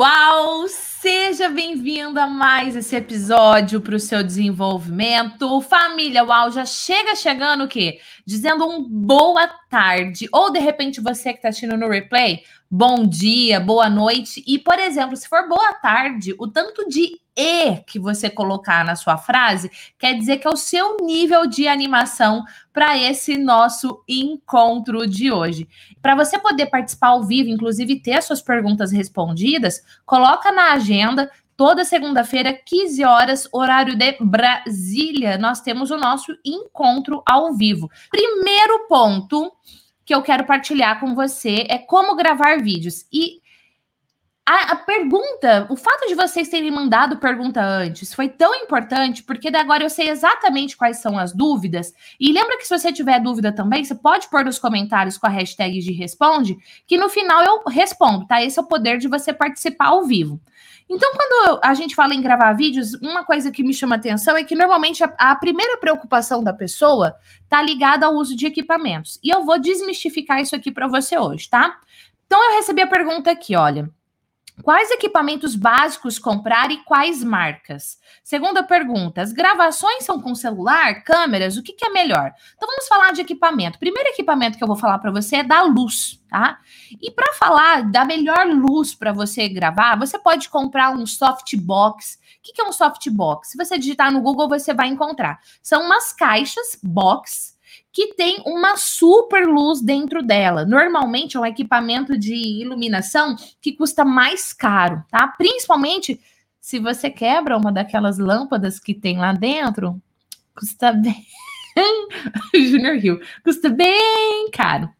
Uau! Seja bem-vindo a mais esse episódio para o seu desenvolvimento. Família Uau já chega chegando o quê? Dizendo um boa tarde. Ou de repente você que está assistindo no replay, bom dia, boa noite. E, por exemplo, se for boa tarde, o tanto de e que você colocar na sua frase quer dizer que é o seu nível de animação para esse nosso encontro de hoje. Para você poder participar ao vivo, inclusive ter suas perguntas respondidas, coloca na agenda toda segunda-feira, 15 horas, horário de Brasília, nós temos o nosso encontro ao vivo. Primeiro ponto que eu quero partilhar com você é como gravar vídeos. E a, a, pergunta, o fato de vocês terem mandado pergunta antes foi tão importante, porque agora eu sei exatamente quais são as dúvidas. E lembra que se você tiver dúvida também, você pode pôr nos comentários com a hashtag de responde, que no final eu respondo, tá? Esse é o poder de você participar ao vivo. Então, quando a gente fala em gravar vídeos, uma coisa que me chama atenção é que normalmente a, a primeira preocupação da pessoa tá ligada ao uso de equipamentos. E eu vou desmistificar isso aqui para você hoje, tá? Então, eu recebi a pergunta aqui, olha. Quais equipamentos básicos comprar e quais marcas? Segunda pergunta: as gravações são com celular, câmeras? O que, que é melhor? Então vamos falar de equipamento. Primeiro equipamento que eu vou falar para você é da luz, tá? E para falar da melhor luz para você gravar, você pode comprar um softbox. O que, que é um softbox? Se você digitar no Google, você vai encontrar. São umas caixas box que tem uma super luz dentro dela. Normalmente é um equipamento de iluminação que custa mais caro, tá? Principalmente se você quebra uma daquelas lâmpadas que tem lá dentro, custa bem. Junior Hill, custa bem caro.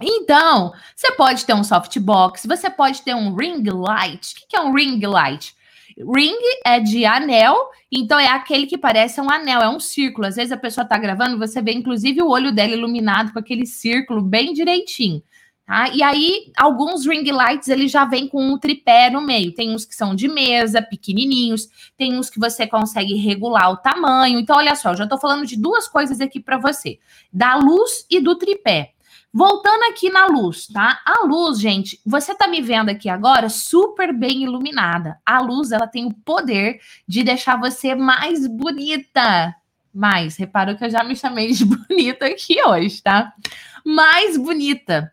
Então, você pode ter um softbox, você pode ter um ring light. O que é um ring light? Ring é de anel, então é aquele que parece um anel, é um círculo. Às vezes a pessoa tá gravando, você vê inclusive o olho dela iluminado com aquele círculo bem direitinho. Tá? E aí, alguns ring lights ele já vem com um tripé no meio. Tem uns que são de mesa, pequenininhos, tem uns que você consegue regular o tamanho. Então, olha só, eu já estou falando de duas coisas aqui para você: da luz e do tripé. Voltando aqui na luz, tá? A luz, gente, você tá me vendo aqui agora super bem iluminada. A luz, ela tem o poder de deixar você mais bonita. Mais, reparou que eu já me chamei de bonita aqui hoje, tá? Mais bonita.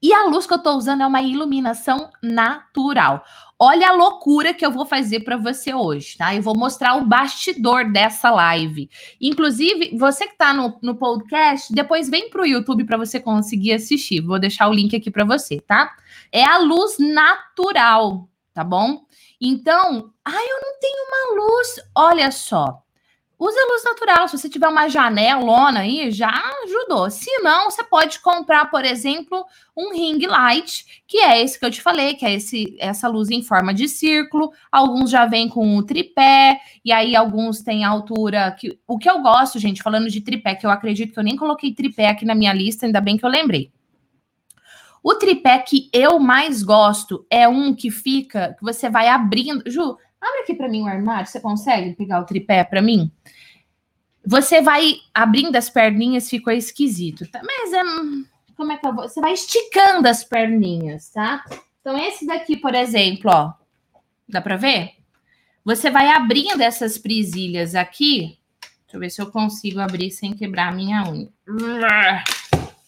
E a luz que eu tô usando é uma iluminação natural. Olha a loucura que eu vou fazer para você hoje, tá? Eu vou mostrar o bastidor dessa live. Inclusive, você que está no, no podcast, depois vem para o YouTube para você conseguir assistir. Vou deixar o link aqui para você, tá? É a luz natural, tá bom? Então, ah, eu não tenho uma luz. Olha só, Use a luz natural. Se você tiver uma janelona aí, já ajudou. Se não, você pode comprar, por exemplo, um ring light, que é esse que eu te falei, que é esse, essa luz em forma de círculo. Alguns já vêm com o tripé, e aí alguns têm altura. Que, o que eu gosto, gente, falando de tripé, que eu acredito que eu nem coloquei tripé aqui na minha lista, ainda bem que eu lembrei. O tripé que eu mais gosto é um que fica, que você vai abrindo. Ju, Abre aqui para mim o armário, você consegue pegar o tripé para mim? Você vai abrindo as perninhas, ficou esquisito, tá? Mas é, como é que eu vou? Você vai esticando as perninhas, tá? Então esse daqui, por exemplo, ó, dá para ver? Você vai abrindo essas presilhas aqui. Deixa eu ver se eu consigo abrir sem quebrar a minha unha.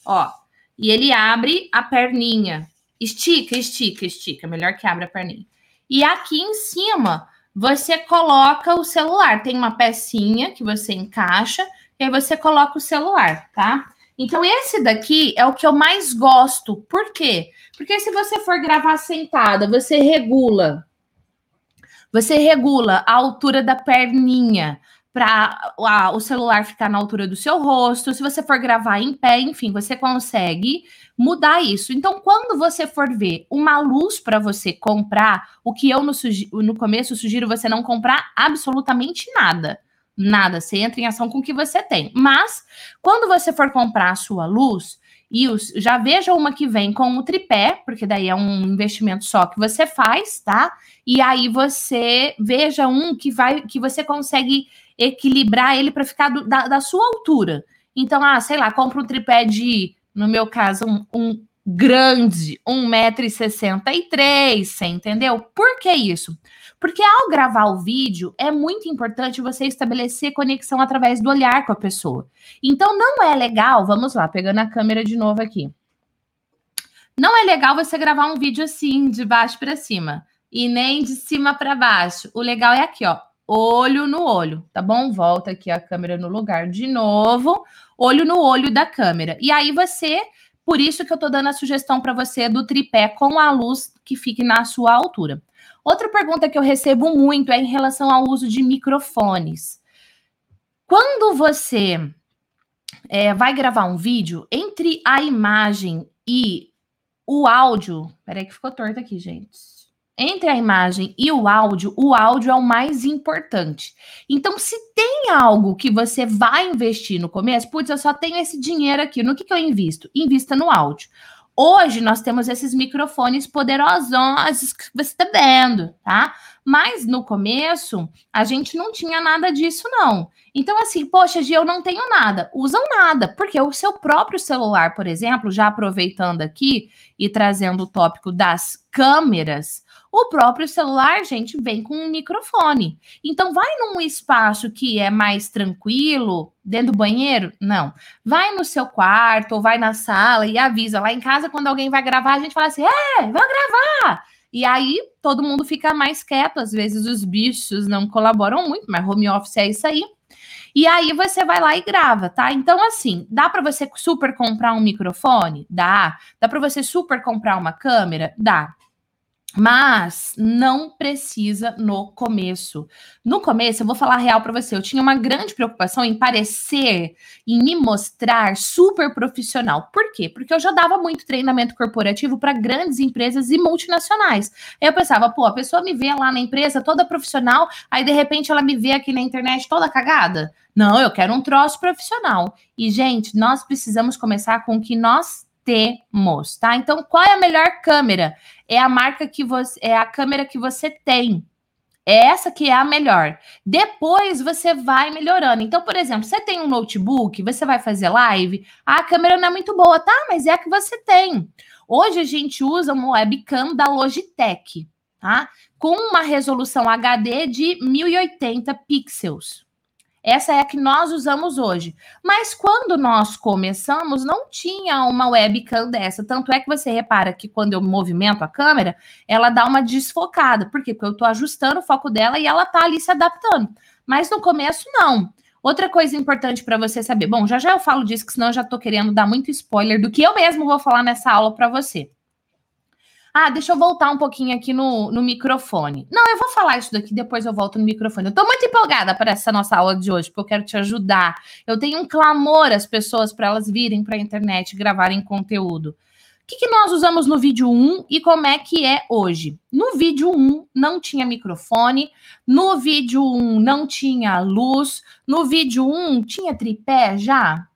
Ó, e ele abre a perninha. Estica, estica, estica. Melhor que abra a perninha. E aqui em cima você coloca o celular. Tem uma pecinha que você encaixa e aí você coloca o celular, tá? Então, esse daqui é o que eu mais gosto. Por quê? Porque se você for gravar sentada, você regula. Você regula a altura da perninha para o celular ficar na altura do seu rosto. Se você for gravar em pé, enfim, você consegue mudar isso. Então, quando você for ver uma luz para você comprar, o que eu no, no começo sugiro você não comprar absolutamente nada. Nada, você entra em ação com o que você tem. Mas, quando você for comprar a sua luz, e os, já veja uma que vem com o tripé, porque daí é um investimento só que você faz, tá? E aí você veja um que vai que você consegue equilibrar ele para ficar do, da, da, sua altura. Então, ah, sei lá, compra um tripé de, no meu caso, um, um grande, 1,63m, você entendeu? Por que isso? Porque ao gravar o vídeo, é muito importante você estabelecer conexão através do olhar com a pessoa. Então, não é legal, vamos lá, pegando a câmera de novo aqui. Não é legal você gravar um vídeo assim, de baixo para cima, e nem de cima para baixo. O legal é aqui, ó, olho no olho, tá bom? Volta aqui a câmera no lugar de novo, olho no olho da câmera. E aí você por isso que eu estou dando a sugestão para você do tripé com a luz que fique na sua altura. Outra pergunta que eu recebo muito é em relação ao uso de microfones. Quando você é, vai gravar um vídeo, entre a imagem e o áudio. Peraí, que ficou torto aqui, gente entre a imagem e o áudio, o áudio é o mais importante. Então, se tem algo que você vai investir no começo, putz, eu só tenho esse dinheiro aqui, no que, que eu invisto? Invista no áudio. Hoje nós temos esses microfones poderosos que você está vendo, tá? Mas no começo a gente não tinha nada disso, não. Então, assim, poxa, Gi, eu não tenho nada. Usam nada, porque o seu próprio celular, por exemplo, já aproveitando aqui e trazendo o tópico das câmeras, o próprio celular, gente, vem com um microfone. Então, vai num espaço que é mais tranquilo, dentro do banheiro? Não. Vai no seu quarto ou vai na sala e avisa. Lá em casa, quando alguém vai gravar, a gente fala assim: é, vou gravar. E aí todo mundo fica mais quieto. Às vezes os bichos não colaboram muito, mas home office é isso aí. E aí você vai lá e grava, tá? Então, assim, dá para você super comprar um microfone? Dá. Dá para você super comprar uma câmera? Dá. Mas não precisa no começo. No começo, eu vou falar real para você, eu tinha uma grande preocupação em parecer, em me mostrar super profissional. Por quê? Porque eu já dava muito treinamento corporativo para grandes empresas e multinacionais. Eu pensava, pô, a pessoa me vê lá na empresa toda profissional, aí de repente ela me vê aqui na internet toda cagada. Não, eu quero um troço profissional. E, gente, nós precisamos começar com o que nós temos, tá? Então, qual é a melhor câmera? É a marca que você, é a câmera que você tem. É essa que é a melhor. Depois você vai melhorando. Então, por exemplo, você tem um notebook, você vai fazer live, a câmera não é muito boa, tá? Mas é a que você tem. Hoje a gente usa uma webcam da Logitech, tá? Com uma resolução HD de 1080 pixels. Essa é a que nós usamos hoje. Mas quando nós começamos, não tinha uma webcam dessa. Tanto é que você repara que quando eu movimento a câmera, ela dá uma desfocada. Por quê? Porque eu estou ajustando o foco dela e ela está ali se adaptando. Mas no começo, não. Outra coisa importante para você saber. Bom, já já eu falo disso, que senão eu já estou querendo dar muito spoiler do que eu mesmo vou falar nessa aula para você. Ah, deixa eu voltar um pouquinho aqui no, no microfone. Não, eu vou falar isso daqui, depois eu volto no microfone. Eu tô muito empolgada para essa nossa aula de hoje, porque eu quero te ajudar. Eu tenho um clamor às pessoas para elas virem para a internet gravarem conteúdo. O que, que, nós usamos no vídeo 1 e como é que é hoje? No vídeo 1 não tinha microfone, no vídeo 1 não tinha luz, no vídeo 1 tinha tripé já?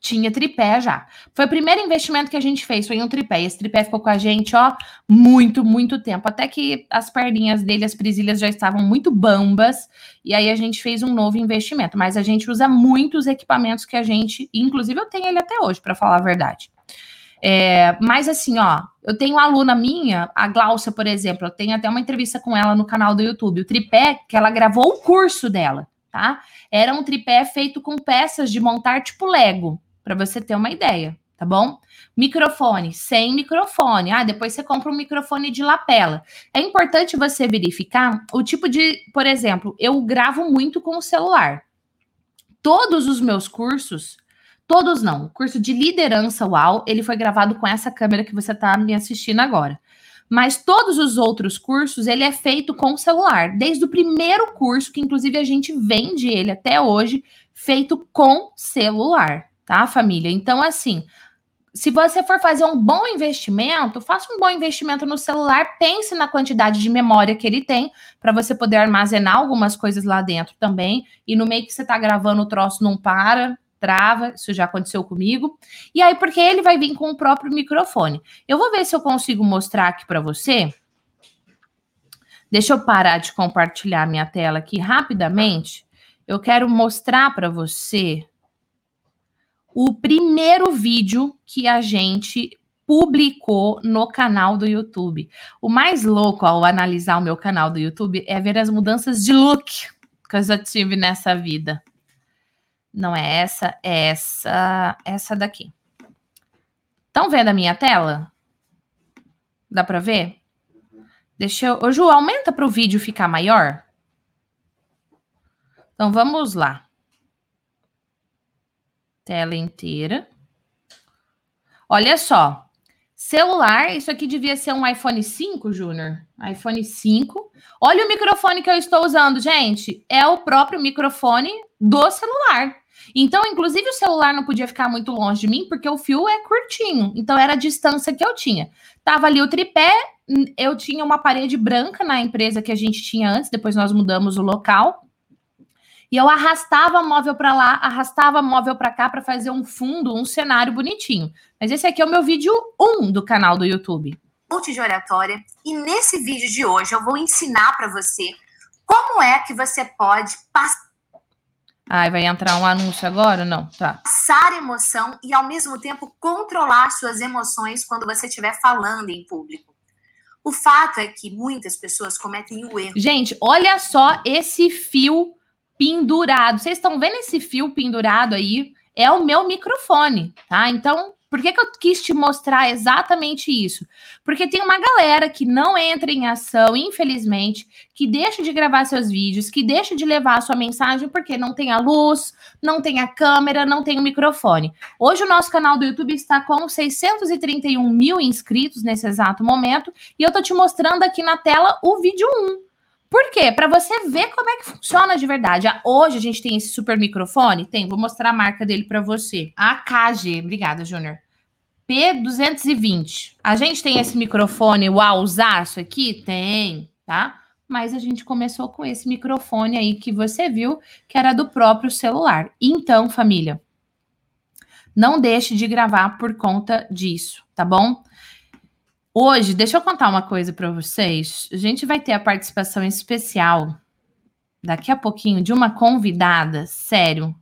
Tinha tripé já. Foi o primeiro investimento que a gente fez, foi um tripé. Esse tripé ficou com a gente, ó, muito, muito tempo. Até que as perninhas dele, as presilhas já estavam muito bambas. E aí a gente fez um novo investimento. Mas a gente usa muitos equipamentos que a gente, inclusive eu tenho ele até hoje, para falar a verdade. É, mas assim, ó, eu tenho uma aluna minha, a Glaucia, por exemplo, eu tenho até uma entrevista com ela no canal do YouTube. O tripé que ela gravou o curso dela, tá? Era um tripé feito com peças de montar tipo Lego para você ter uma ideia, tá bom? Microfone, sem microfone. Ah, depois você compra um microfone de lapela. É importante você verificar o tipo de, por exemplo, eu gravo muito com o celular. Todos os meus cursos, todos não, o curso de liderança UAU, ele foi gravado com essa câmera que você está me assistindo agora. Mas todos os outros cursos, ele é feito com celular. Desde o primeiro curso, que inclusive a gente vende ele até hoje, feito com celular tá, família? Então, assim, se você for fazer um bom investimento, faça um bom investimento no celular, pense na quantidade de memória que ele tem, para você poder armazenar algumas coisas lá dentro também. E no meio que você está gravando, o troço não para, trava, isso já aconteceu comigo. E aí, porque ele vai vir com o próprio microfone. Eu vou ver se eu consigo mostrar aqui para você. Deixa eu parar de compartilhar minha tela aqui rapidamente. Eu quero mostrar para você o primeiro vídeo que a gente publicou no canal do YouTube. O mais louco ao analisar o meu canal do YouTube é ver as mudanças de look que eu já tive nessa vida. Não é essa, é essa, essa daqui. Estão vendo a minha tela? Dá para ver? Deixa eu. Ô, Ju, aumenta para o vídeo ficar maior. Então vamos lá. Tela inteira. Olha só. Celular, isso aqui devia ser um iPhone 5, Júnior. iPhone 5. Olha o microfone que eu estou usando, gente. É o próprio microfone do celular. Então, inclusive, o celular não podia ficar muito longe de mim, porque o fio é curtinho. Então, era a distância que eu tinha. Tava ali o tripé, eu tinha uma parede branca na empresa que a gente tinha antes, depois nós mudamos o local. E eu arrastava móvel para lá, arrastava móvel para cá para fazer um fundo, um cenário bonitinho. Mas esse aqui é o meu vídeo 1 do canal do YouTube. Multi de oratória. E nesse vídeo de hoje eu vou ensinar para você como é que você pode passar. Ai, vai entrar um anúncio agora? Não, tá. Passar emoção e ao mesmo tempo controlar suas emoções quando você estiver falando em público. O fato é que muitas pessoas cometem o erro. Gente, olha só esse fio pendurado. Vocês estão vendo esse fio pendurado aí? É o meu microfone, tá? Então, por que, que eu quis te mostrar exatamente isso? Porque tem uma galera que não entra em ação, infelizmente, que deixa de gravar seus vídeos, que deixa de levar a sua mensagem porque não tem a luz, não tem a câmera, não tem o microfone. Hoje o nosso canal do YouTube está com 631 mil inscritos nesse exato momento e eu tô te mostrando aqui na tela o vídeo 1. Por quê? Para você ver como é que funciona de verdade. Ah, hoje a gente tem esse super microfone? Tem, vou mostrar a marca dele para você. AKG, obrigada, Júnior. P220. A gente tem esse microfone uauzaço aqui? Tem, tá? Mas a gente começou com esse microfone aí que você viu, que era do próprio celular. Então, família, não deixe de gravar por conta disso, tá bom? Hoje, deixa eu contar uma coisa para vocês. A gente vai ter a participação especial daqui a pouquinho de uma convidada, sério,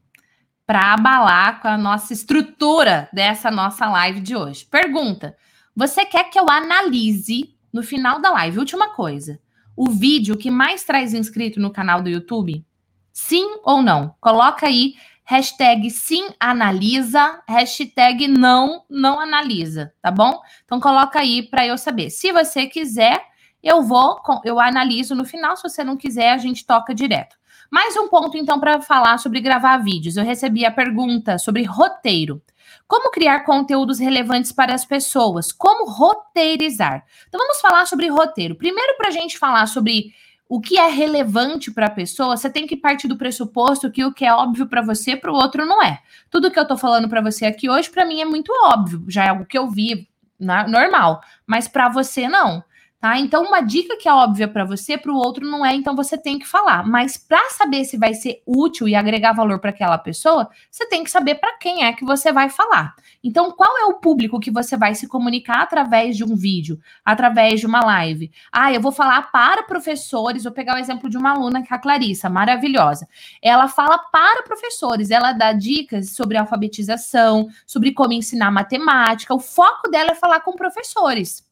para abalar com a nossa estrutura dessa nossa live de hoje. Pergunta: você quer que eu analise no final da live? Última coisa. O vídeo que mais traz inscrito no canal do YouTube? Sim ou não? Coloca aí hashtag sim analisa, hashtag não não analisa, tá bom? Então coloca aí para eu saber. Se você quiser, eu vou, eu analiso no final. Se você não quiser, a gente toca direto. Mais um ponto então para falar sobre gravar vídeos. Eu recebi a pergunta sobre roteiro. Como criar conteúdos relevantes para as pessoas? Como roteirizar? Então vamos falar sobre roteiro. Primeiro para a gente falar sobre o que é relevante para a pessoa, você tem que partir do pressuposto que o que é óbvio para você, para o outro não é. Tudo que eu estou falando para você aqui hoje, para mim é muito óbvio, já é algo que eu vi, normal, mas para você não. Tá? Então, uma dica que é óbvia para você, para o outro não é, então você tem que falar. Mas para saber se vai ser útil e agregar valor para aquela pessoa, você tem que saber para quem é que você vai falar. Então, qual é o público que você vai se comunicar através de um vídeo, através de uma live? Ah, eu vou falar para professores, vou pegar o exemplo de uma aluna, que é a Clarissa, maravilhosa. Ela fala para professores, ela dá dicas sobre alfabetização, sobre como ensinar matemática. O foco dela é falar com professores.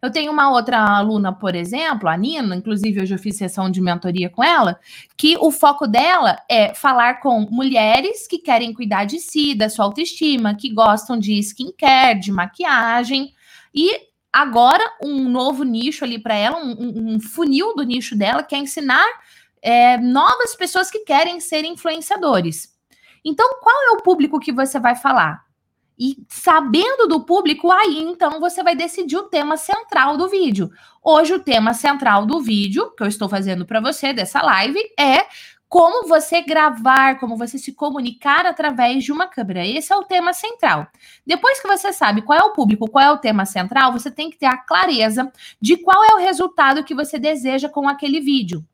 Eu tenho uma outra aluna, por exemplo, a Nina, inclusive hoje eu fiz sessão de mentoria com ela, que o foco dela é falar com mulheres que querem cuidar de si, da sua autoestima, que gostam de skincare, de maquiagem. E agora um novo nicho ali para ela, um, um, funil do nicho dela, que é ensinar é, novas pessoas que querem ser influenciadores. Então, qual é o público que você vai falar? E sabendo do público, aí então você vai decidir o tema central do vídeo. Hoje, o tema central do vídeo que eu estou fazendo para você dessa live é como você gravar, como você se comunicar através de uma câmera. Esse é o tema central. Depois que você sabe qual é o público, qual é o tema central, você tem que ter a clareza de qual é o resultado que você deseja com aquele vídeo.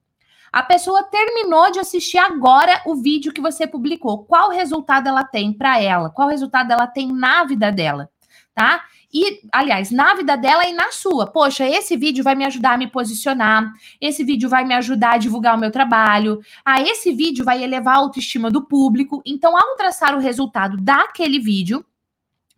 A pessoa terminou de assistir agora o vídeo que você publicou. Qual resultado ela tem para ela? Qual resultado ela tem na vida dela? Tá? e, aliás, na vida dela e na sua. Poxa, esse vídeo vai me ajudar a me posicionar, esse vídeo vai me ajudar a divulgar o meu trabalho, ah, esse vídeo vai elevar a autoestima do público. Então, ao traçar o resultado daquele vídeo,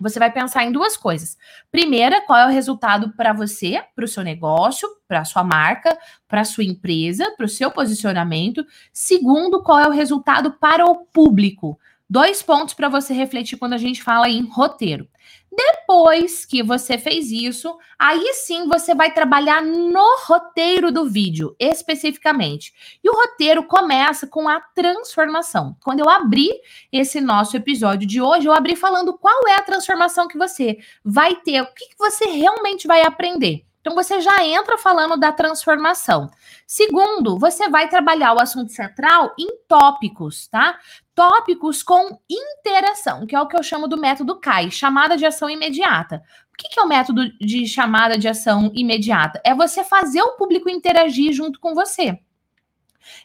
você vai pensar em duas coisas. Primeira, qual é o resultado para você, para o seu negócio, para a sua marca, para a sua empresa, para o seu posicionamento. Segundo, qual é o resultado para o público. Dois pontos para você refletir quando a gente fala em roteiro. Depois que você fez isso, aí sim você vai trabalhar no roteiro do vídeo, especificamente. E o roteiro começa com a transformação. Quando eu abri esse nosso episódio de hoje, eu abri falando qual é a transformação que você vai ter, o que, que você realmente vai aprender. Então você já entra falando da transformação. Segundo, você vai trabalhar o assunto central em tópicos, tá? Tópicos com interação, que é o que eu chamo do método CAI, chamada de ação imediata. O que é o método de chamada de ação imediata? É você fazer o público interagir junto com você.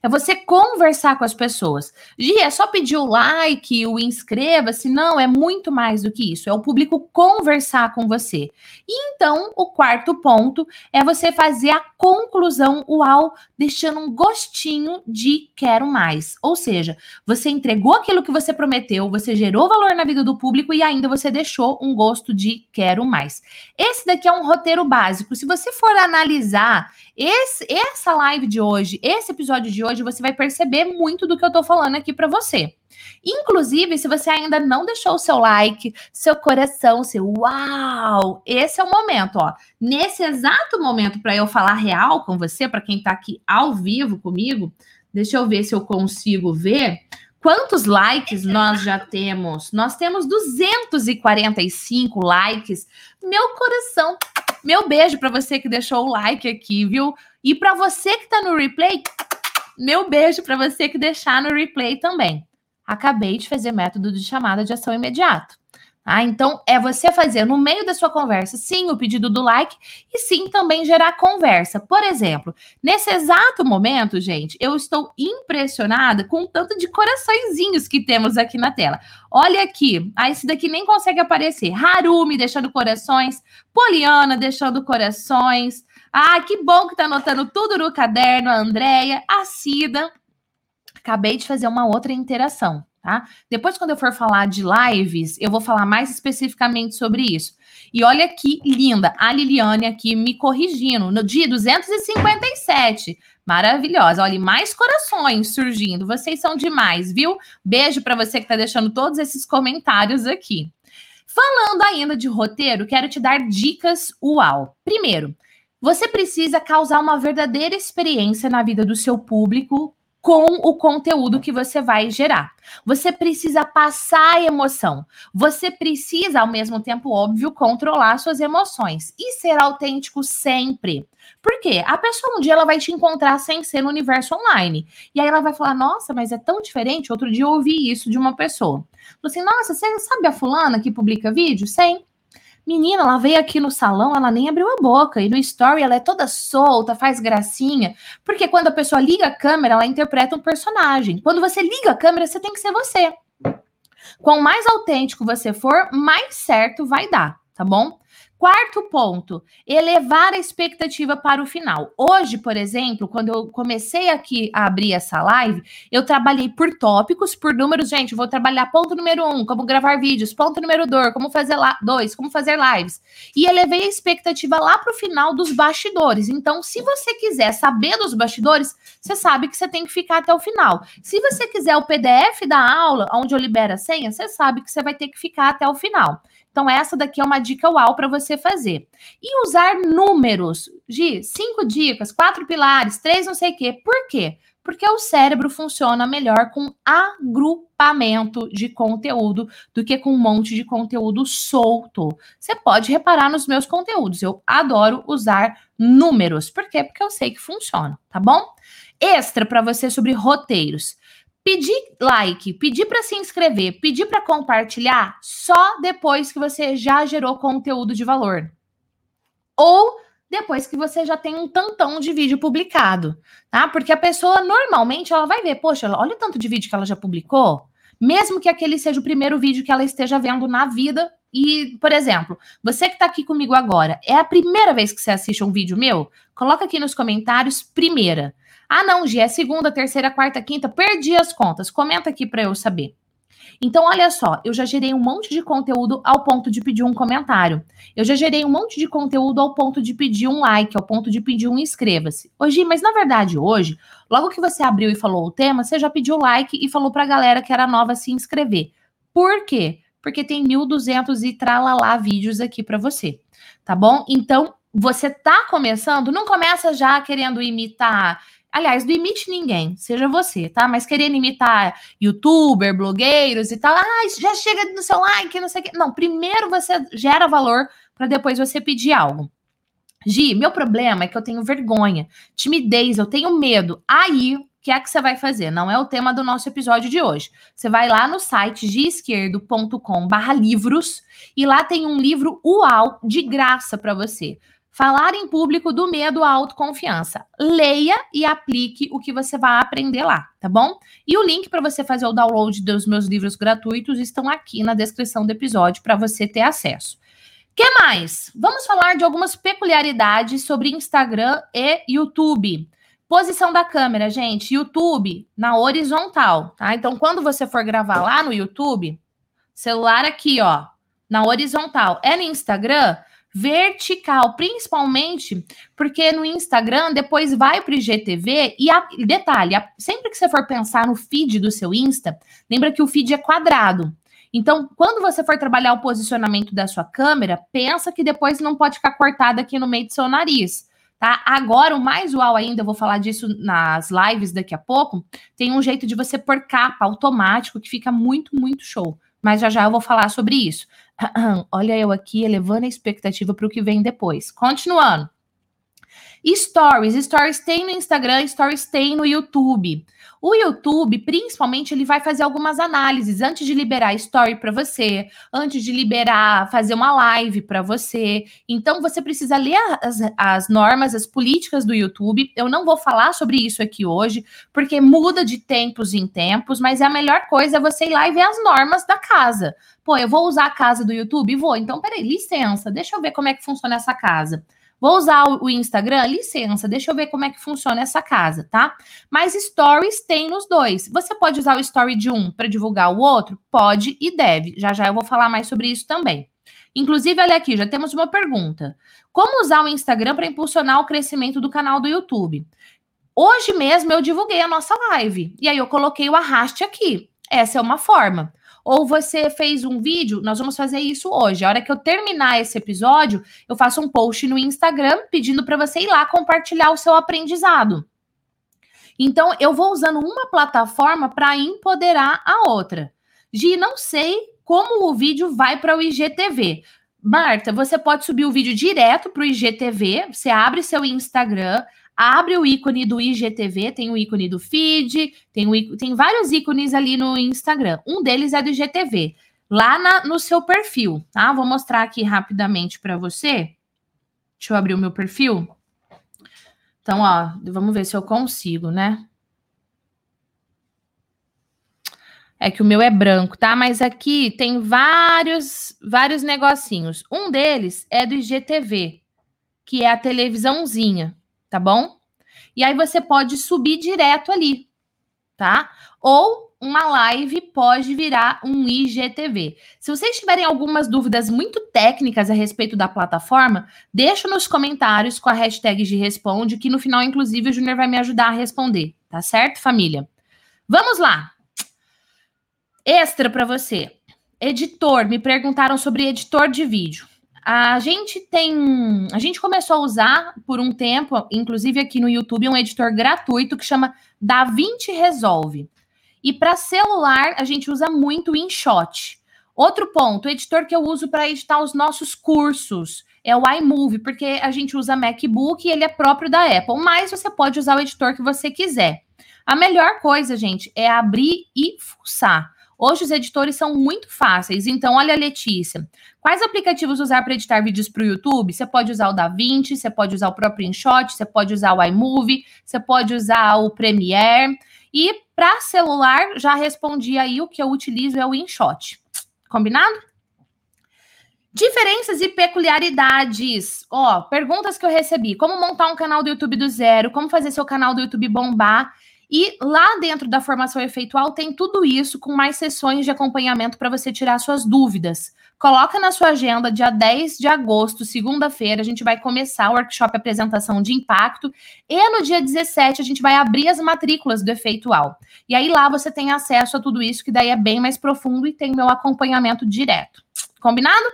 É você conversar com as pessoas. Gi, é só pedir o like, o inscreva-se. Não, é muito mais do que isso. É o público conversar com você. E então, o quarto ponto é você fazer a conclusão uau, deixando um gostinho de quero mais. Ou seja, você entregou aquilo que você prometeu, você gerou valor na vida do público e ainda você deixou um gosto de quero mais. Esse daqui é um roteiro básico. Se você for analisar esse, essa live de hoje, esse episódio de hoje, você vai perceber muito do que eu tô falando aqui para você. Inclusive, se você ainda não deixou o seu like, seu coração, seu uau, esse é o momento, ó. Nesse exato momento para eu falar real com você, para quem tá aqui ao vivo comigo, deixa eu ver se eu consigo ver. Quantos likes nós já temos? Nós temos 245 likes. Meu coração meu beijo para você que deixou o like aqui, viu? E para você que está no replay, meu beijo para você que deixar no replay também. Acabei de fazer método de chamada de ação imediato. Ah, então é você fazer no meio da sua conversa, sim, o pedido do like e sim também gerar conversa. Por exemplo, nesse exato momento, gente, eu estou impressionada com o tanto de coraçõezinhos que temos aqui na tela. Olha aqui, ah, esse daqui nem consegue aparecer. Harumi deixando corações, Poliana deixando corações. Ah, que bom que tá anotando tudo no caderno, a Andréia, a Cida. Acabei de fazer uma outra interação tá? Depois, quando eu for falar de lives, eu vou falar mais especificamente sobre isso. E olha que linda, a Liliane aqui me corrigindo, no dia 257. Maravilhosa. Olha, mais corações surgindo. Vocês são demais, viu? Beijo para você que está deixando todos esses comentários aqui. Falando ainda de roteiro, quero te dar dicas uau. Primeiro, você precisa causar uma verdadeira experiência na vida do seu público com o conteúdo que você vai gerar. Você precisa passar a emoção. Você precisa, ao mesmo tempo, óbvio, controlar suas emoções e ser autêntico sempre. Por quê? A pessoa um dia ela vai te encontrar sem ser no universo online. E aí ela vai falar: Nossa, mas é tão diferente. Outro dia eu ouvi isso de uma pessoa. Falei assim: Nossa, você sabe a fulana que publica vídeo? Sem. Menina, ela veio aqui no salão, ela nem abriu a boca. E no story ela é toda solta, faz gracinha. Porque quando a pessoa liga a câmera, ela interpreta um personagem. Quando você liga a câmera, você tem que ser você. Quanto mais autêntico você for, mais certo vai dar, tá bom? Quarto ponto, elevar a expectativa para o final. Hoje, por exemplo, quando eu comecei aqui a abrir essa live, eu trabalhei por tópicos, por números. Gente, vou trabalhar ponto número um, como gravar vídeos, ponto número dois, como fazer lá, dois, como fazer lives. E elevei a expectativa lá para o final dos bastidores. Então, se você quiser saber dos bastidores, você sabe que você tem que ficar até o final. Se você quiser o PDF da aula, onde eu libero a senha, você sabe que você vai ter que ficar até o final. Então, essa daqui é uma dica uau para você fazer. E usar números de cinco dicas, quatro pilares, três não sei o quê. Por quê? Porque o cérebro funciona melhor com agrupamento de conteúdo do que com um monte de conteúdo solto. Você pode reparar nos meus conteúdos. Eu adoro usar números. Por quê? Porque eu sei que funciona, tá bom? Extra para você sobre roteiros pedir like, pedir para se inscrever, pedir para compartilhar só depois que você já gerou conteúdo de valor. Ou depois que você já tem um tantão de vídeo publicado, tá? Porque a pessoa normalmente ela vai ver, poxa, olha o tanto de vídeo que ela já publicou, mesmo que aquele seja o primeiro vídeo que ela esteja vendo na vida E, por exemplo, você que está aqui comigo agora, é a primeira vez que você assiste um vídeo meu? Coloca aqui nos comentários primeira. Ah, não, Gi, é segunda, terceira, quarta, quinta, perdi as contas. Comenta aqui para eu saber. Então, olha só, eu já gerei um monte de conteúdo ao ponto de pedir um comentário. Eu já gerei um monte de conteúdo ao ponto de pedir um like, ao ponto de pedir um inscreva-se. Hoje, mas na verdade, hoje, logo que você abriu e falou o tema, você já pediu like e falou para a galera que era nova se inscrever. Por quê? Porque tem 1.200 e tralalá vídeos aqui para você, tá bom? Então, você tá começando, não começa já querendo imitar Aliás, não imite ninguém, seja você, tá? Mas querendo imitar youtuber, blogueiros e tal, ah, já chega no seu like, não sei o quê. Não, primeiro você gera valor para depois você pedir algo. Gi, meu problema é que eu tenho vergonha, timidez, eu tenho medo. Aí, o que é que você vai fazer? Não é o tema do nosso episódio de hoje. Você vai lá no site giesquerdo.com/livros e lá tem um livro UAU de graça para você. Falar em público do medo à autoconfiança. Leia e aplique o que você vai aprender lá, tá bom? E o link para você fazer o download dos meus livros gratuitos estão aqui na descrição do episódio para você ter acesso. Que mais? Vamos falar de algumas peculiaridades sobre Instagram e YouTube. Posição da câmera, gente. YouTube na horizontal, tá? Então, quando você for gravar lá no YouTube, celular aqui, ó, na horizontal. É no Instagram, vertical, principalmente porque no Instagram depois vai para o IGTV e a, detalhe, a, sempre que você for pensar no feed do seu Insta, lembra que o feed é quadrado. Então, quando você for trabalhar o posicionamento da sua câmera, pensa que depois não pode ficar cortada aqui no meio do seu nariz. Tá? Agora, o mais uau ainda, eu vou falar disso nas lives daqui a pouco. Tem um jeito de você pôr capa automático que fica muito, muito show. Mas já já eu vou falar sobre isso. Olha eu aqui elevando a expectativa para o que vem depois. Continuando. Stories. Stories tem no Instagram, Stories tem no YouTube. O YouTube, principalmente, ele vai fazer algumas análises antes de liberar story para você, antes de liberar, fazer uma live para você. Então, você precisa ler as, as normas, as políticas do YouTube. Eu não vou falar sobre isso aqui hoje, porque muda de tempos em tempos, mas é a melhor coisa é você ir lá e ver as normas da casa. Pô, eu vou usar a casa do YouTube? Vou. Então, peraí, licença, deixa eu ver como é que funciona essa casa. Vou usar o Instagram? Licença, deixa eu ver como é que funciona essa casa, tá? Mas stories tem nos dois. Você pode usar o story de um para divulgar o outro? Pode e deve. Já já eu vou falar mais sobre isso também. Inclusive, olha aqui, já temos uma pergunta. Como usar o Instagram para impulsionar o crescimento do canal do YouTube? Hoje mesmo eu divulguei a nossa live e aí eu coloquei o arraste aqui. Essa é uma forma ou você fez um vídeo, nós vamos fazer isso hoje. A hora que eu terminar esse episódio, eu faço um post no Instagram pedindo para você ir lá compartilhar o seu aprendizado. Então, eu vou usando uma plataforma para empoderar a outra. Gi, não sei como o vídeo vai para o IGTV. Marta, você pode subir o vídeo direto para o IGTV. Você abre seu Instagram, abre o ícone do IGTV, tem o ícone do feed, tem, o, tem vários ícones ali no Instagram. Um deles é do IGTV, lá na, no seu perfil, tá? Vou mostrar aqui rapidamente para você. Deixa eu abrir o meu perfil. Então, ó, vamos ver se eu consigo, né? É que o meu é branco, tá? Mas aqui tem vários, vários negocinhos. Um deles é do IGTV, que é a televisãozinha tá bom? E aí você pode subir direto ali, tá? Ou uma live pode virar um IGTV. Se vocês tiverem algumas dúvidas muito técnicas a respeito da plataforma, deixa nos comentários com a hashtag de responde, que no final, inclusive, o Júnior vai me ajudar a responder, tá certo, família? Vamos lá. Extra para você. Editor, me perguntaram sobre editor de vídeo. A gente tem. A gente começou a usar por um tempo, inclusive aqui no YouTube, um editor gratuito que chama DaVinci Resolve. E para celular, a gente usa muito o InShot. Outro ponto, o editor que eu uso para editar os nossos cursos é o iMovie, porque a gente usa MacBook e ele é próprio da Apple, mas você pode usar o editor que você quiser. A melhor coisa, gente, é abrir e fuçar. Hoje os editores são muito fáceis. Então, olha, Letícia, quais aplicativos usar para editar vídeos para o YouTube? Você pode usar o DaVinci, você pode usar o próprio InShot, você pode usar o iMovie, você pode usar o Premiere. E para celular, já respondi aí, o que eu utilizo é o InShot. Combinado? Diferenças e peculiaridades. Ó, perguntas que eu recebi: como montar um canal do YouTube do zero, como fazer seu canal do YouTube bombar. E lá dentro da formação efeitual tem tudo isso com mais sessões de acompanhamento para você tirar suas dúvidas. Coloca na sua agenda, dia 10 de agosto, segunda-feira, a gente vai começar o workshop Apresentação de Impacto. E no dia 17, a gente vai abrir as matrículas do Efeitual. E aí lá você tem acesso a tudo isso, que daí é bem mais profundo e tem meu acompanhamento direto. Combinado?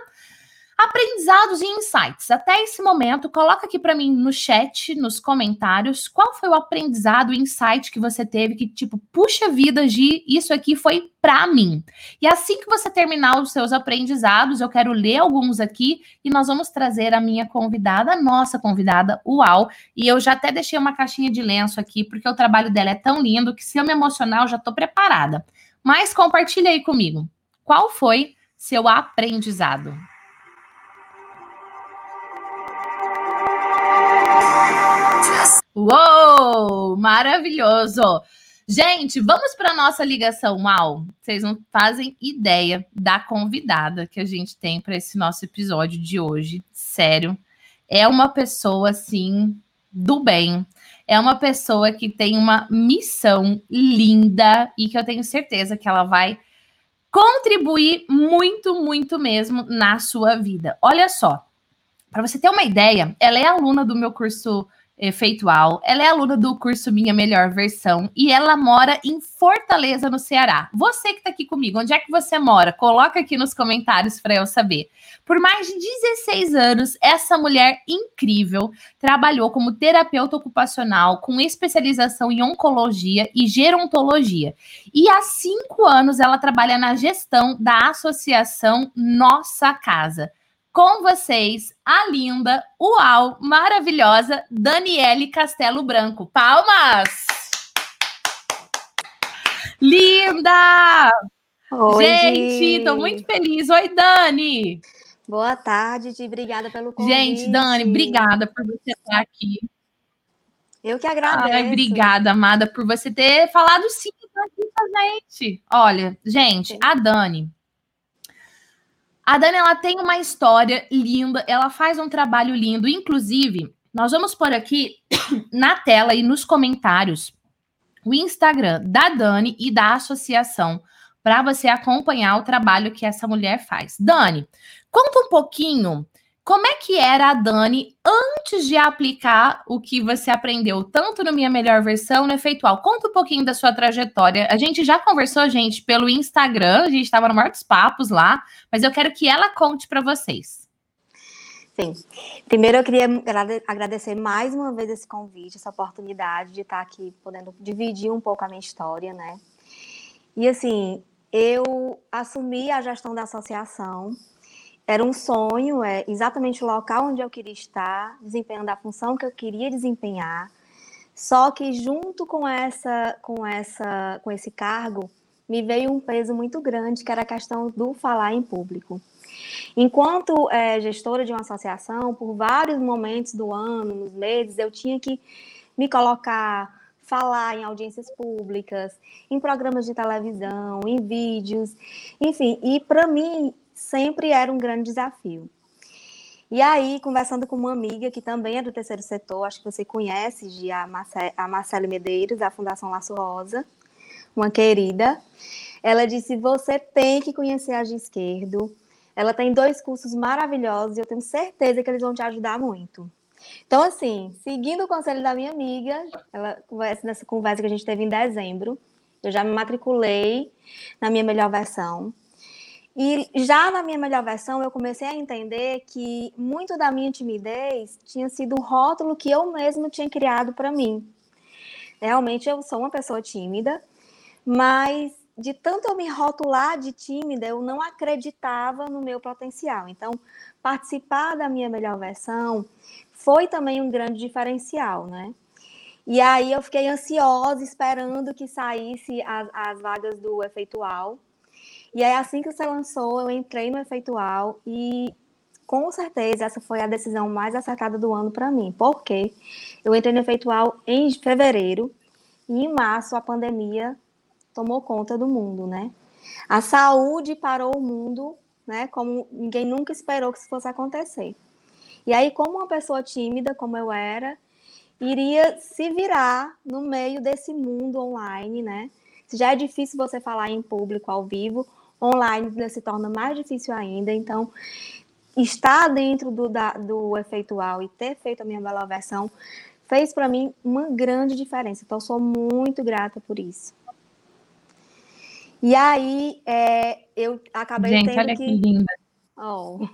Aprendizados e insights. Até esse momento, coloca aqui para mim no chat, nos comentários, qual foi o aprendizado, o insight que você teve que tipo, puxa vida, de isso aqui foi para mim. E assim que você terminar os seus aprendizados, eu quero ler alguns aqui e nós vamos trazer a minha convidada, a nossa convidada, Uau. E eu já até deixei uma caixinha de lenço aqui, porque o trabalho dela é tão lindo que se eu me emocionar, eu já tô preparada. Mas compartilha aí comigo. Qual foi seu aprendizado? Uou! Maravilhoso! Gente, vamos para nossa ligação mal. Vocês não fazem ideia da convidada que a gente tem para esse nosso episódio de hoje. Sério. É uma pessoa assim do bem. É uma pessoa que tem uma missão linda e que eu tenho certeza que ela vai contribuir muito, muito mesmo na sua vida. Olha só, para você ter uma ideia, ela é aluna do meu curso efeitual. Ela é aluna do curso Minha Melhor Versão e ela mora em Fortaleza, no Ceará. Você que está aqui comigo, onde é que você mora? Coloca aqui nos comentários para eu saber. Por mais de 16 anos, essa mulher incrível trabalhou como terapeuta ocupacional com especialização em oncologia e gerontologia. E há cinco anos ela trabalha na gestão da associação Nossa Casa com vocês a linda, uau, maravilhosa Daniele Castelo Branco. Palmas! Linda! Oi, Gente, estou muito feliz. Oi, Dani! Boa tarde, Di. Obrigada pelo convite. Gente, Dani, obrigada por você estar aqui. Eu que agradeço. Ai, obrigada, amada, por você ter falado sim aqui a gente. Olha, gente, a Dani, a Dani, ela tem uma história linda, ela faz um trabalho lindo. Inclusive, nós vamos pôr aqui na tela e nos comentários o Instagram da Dani e da associação para você acompanhar o trabalho que essa mulher faz. Dani, conta um pouquinho como é que era a Dani antes de aplicar o que você aprendeu, tanto no Minha Melhor Versão, no Efeitual? Conta um pouquinho da sua trajetória. A gente já conversou, gente, pelo Instagram, a gente estava no maior dos papos lá, mas eu quero que ela conte para vocês. Sim. Primeiro eu queria agradecer mais uma vez esse convite, essa oportunidade de estar aqui podendo dividir um pouco a minha história, né? E assim, eu assumi a gestão da associação era um sonho, é exatamente o local onde eu queria estar, desempenhando a função que eu queria desempenhar. Só que junto com essa, com essa, com esse cargo, me veio um peso muito grande, que era a questão do falar em público. Enquanto é, gestora de uma associação, por vários momentos do ano, nos meses, eu tinha que me colocar, falar em audiências públicas, em programas de televisão, em vídeos, enfim. E para mim sempre era um grande desafio. E aí, conversando com uma amiga que também é do terceiro setor, acho que você conhece, a, Marce a Marcele Medeiros, da Fundação Laço Rosa, uma querida, ela disse: Você tem que conhecer a G Esquerdo. Ela tem dois cursos maravilhosos e eu tenho certeza que eles vão te ajudar muito. Então, assim, seguindo o conselho da minha amiga, ela nessa conversa que a gente teve em dezembro, eu já me matriculei na minha melhor versão. E já na minha melhor versão, eu comecei a entender que muito da minha timidez tinha sido um rótulo que eu mesma tinha criado para mim. Realmente eu sou uma pessoa tímida, mas de tanto eu me rotular de tímida, eu não acreditava no meu potencial. Então, participar da minha melhor versão foi também um grande diferencial, né? E aí eu fiquei ansiosa, esperando que saísse as, as vagas do efeitual e aí, assim que você lançou, eu entrei no Efeitual e com certeza essa foi a decisão mais acertada do ano para mim. Porque eu entrei no Efeitual em fevereiro e em março a pandemia tomou conta do mundo, né? A saúde parou o mundo né? Como ninguém nunca esperou que isso fosse acontecer. E aí, como uma pessoa tímida, como eu era, iria se virar no meio desse mundo online, né? Já é difícil você falar em público ao vivo, online se torna mais difícil ainda. Então, estar dentro do, da, do efeitual e ter feito a minha bela versão fez para mim uma grande diferença. Então, sou muito grata por isso. E aí, é, eu acabei Gente, tendo olha que... que linda. Oh.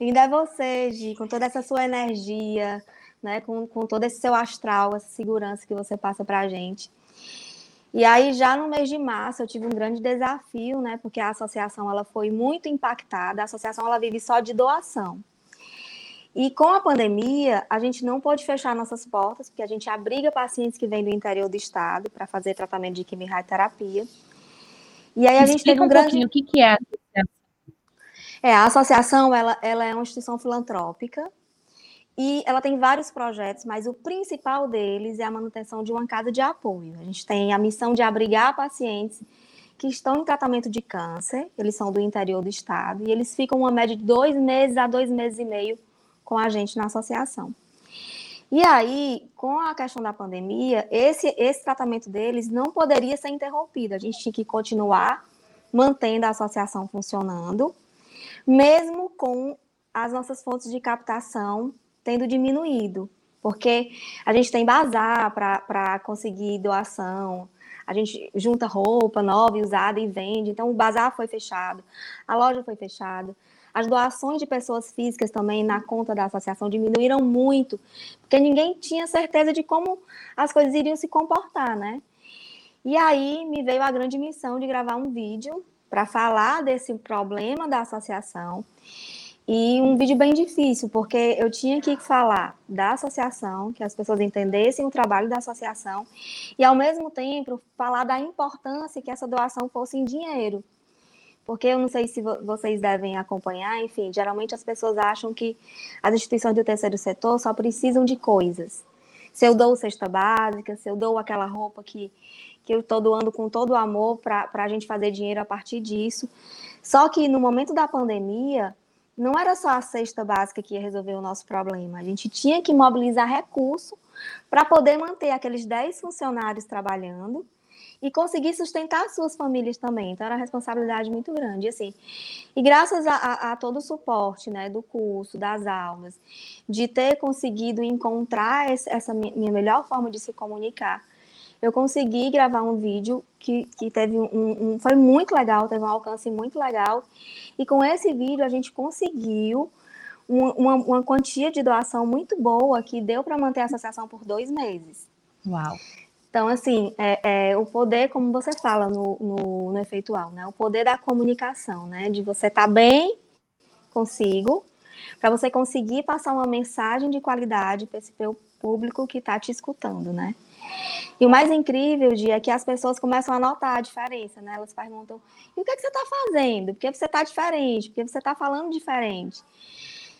Linda é você, Gi, com toda essa sua energia, né, com, com todo esse seu astral, essa segurança que você passa para a gente. E aí, já no mês de março, eu tive um grande desafio, né, porque a associação ela foi muito impactada. A associação ela vive só de doação. E com a pandemia, a gente não pôde fechar nossas portas, porque a gente abriga pacientes que vêm do interior do estado para fazer tratamento de quimioterapia. E aí a gente Explica teve um, um grande. o que, que é. É, a associação ela, ela é uma instituição filantrópica e ela tem vários projetos, mas o principal deles é a manutenção de uma casa de apoio. A gente tem a missão de abrigar pacientes que estão em tratamento de câncer, eles são do interior do estado, e eles ficam uma média de dois meses a dois meses e meio com a gente na associação. E aí, com a questão da pandemia, esse, esse tratamento deles não poderia ser interrompido. A gente tinha que continuar mantendo a associação funcionando, mesmo com as nossas fontes de captação tendo diminuído, porque a gente tem bazar para conseguir doação, a gente junta roupa nova e usada e vende, então o bazar foi fechado, a loja foi fechada. As doações de pessoas físicas também na conta da associação diminuíram muito, porque ninguém tinha certeza de como as coisas iriam se comportar, né? E aí me veio a grande missão de gravar um vídeo para falar desse problema da associação. E um vídeo bem difícil, porque eu tinha que falar da associação, que as pessoas entendessem o trabalho da associação, e ao mesmo tempo falar da importância que essa doação fosse em dinheiro. Porque eu não sei se vocês devem acompanhar, enfim, geralmente as pessoas acham que as instituições do terceiro setor só precisam de coisas. Se eu dou cesta básica, se eu dou aquela roupa que, que eu estou doando com todo o amor para a gente fazer dinheiro a partir disso. Só que no momento da pandemia, não era só a cesta básica que ia resolver o nosso problema. A gente tinha que mobilizar recurso para poder manter aqueles 10 funcionários trabalhando e conseguir sustentar suas famílias também. Então, era uma responsabilidade muito grande, assim. E graças a, a, a, todo o suporte, né, do curso, das aulas, de ter conseguido encontrar esse, essa minha melhor forma de se comunicar, eu consegui gravar um vídeo que, que teve um, um, foi muito legal, teve um alcance muito legal. E com esse vídeo a gente conseguiu uma, uma quantia de doação muito boa que deu para manter a associação por dois meses. Uau! Então, assim, é, é, o poder, como você fala no, no, no, efeitual, né? O poder da comunicação, né? De você estar tá bem consigo, para você conseguir passar uma mensagem de qualidade para esse público que está te escutando, né? E o mais incrível, é que as pessoas começam a notar a diferença, né? Elas perguntam, e o que, é que você está fazendo? Por que você está diferente? Por que você está falando diferente?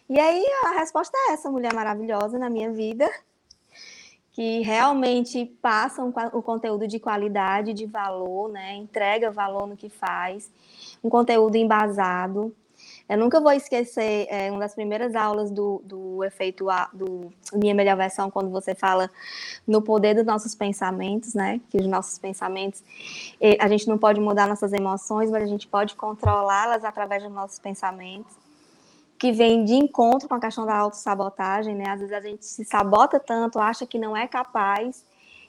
E aí a resposta é essa, mulher maravilhosa na minha vida, que realmente passam o conteúdo de qualidade, de valor, né? Entrega valor no que faz, um conteúdo embasado. Eu nunca vou esquecer é, uma das primeiras aulas do, do efeito a, do Minha Melhor Versão, quando você fala no poder dos nossos pensamentos, né? Que os nossos pensamentos, a gente não pode mudar nossas emoções, mas a gente pode controlá-las através dos nossos pensamentos que vem de encontro com a questão da autossabotagem, né? Às vezes a gente se sabota tanto, acha que não é capaz,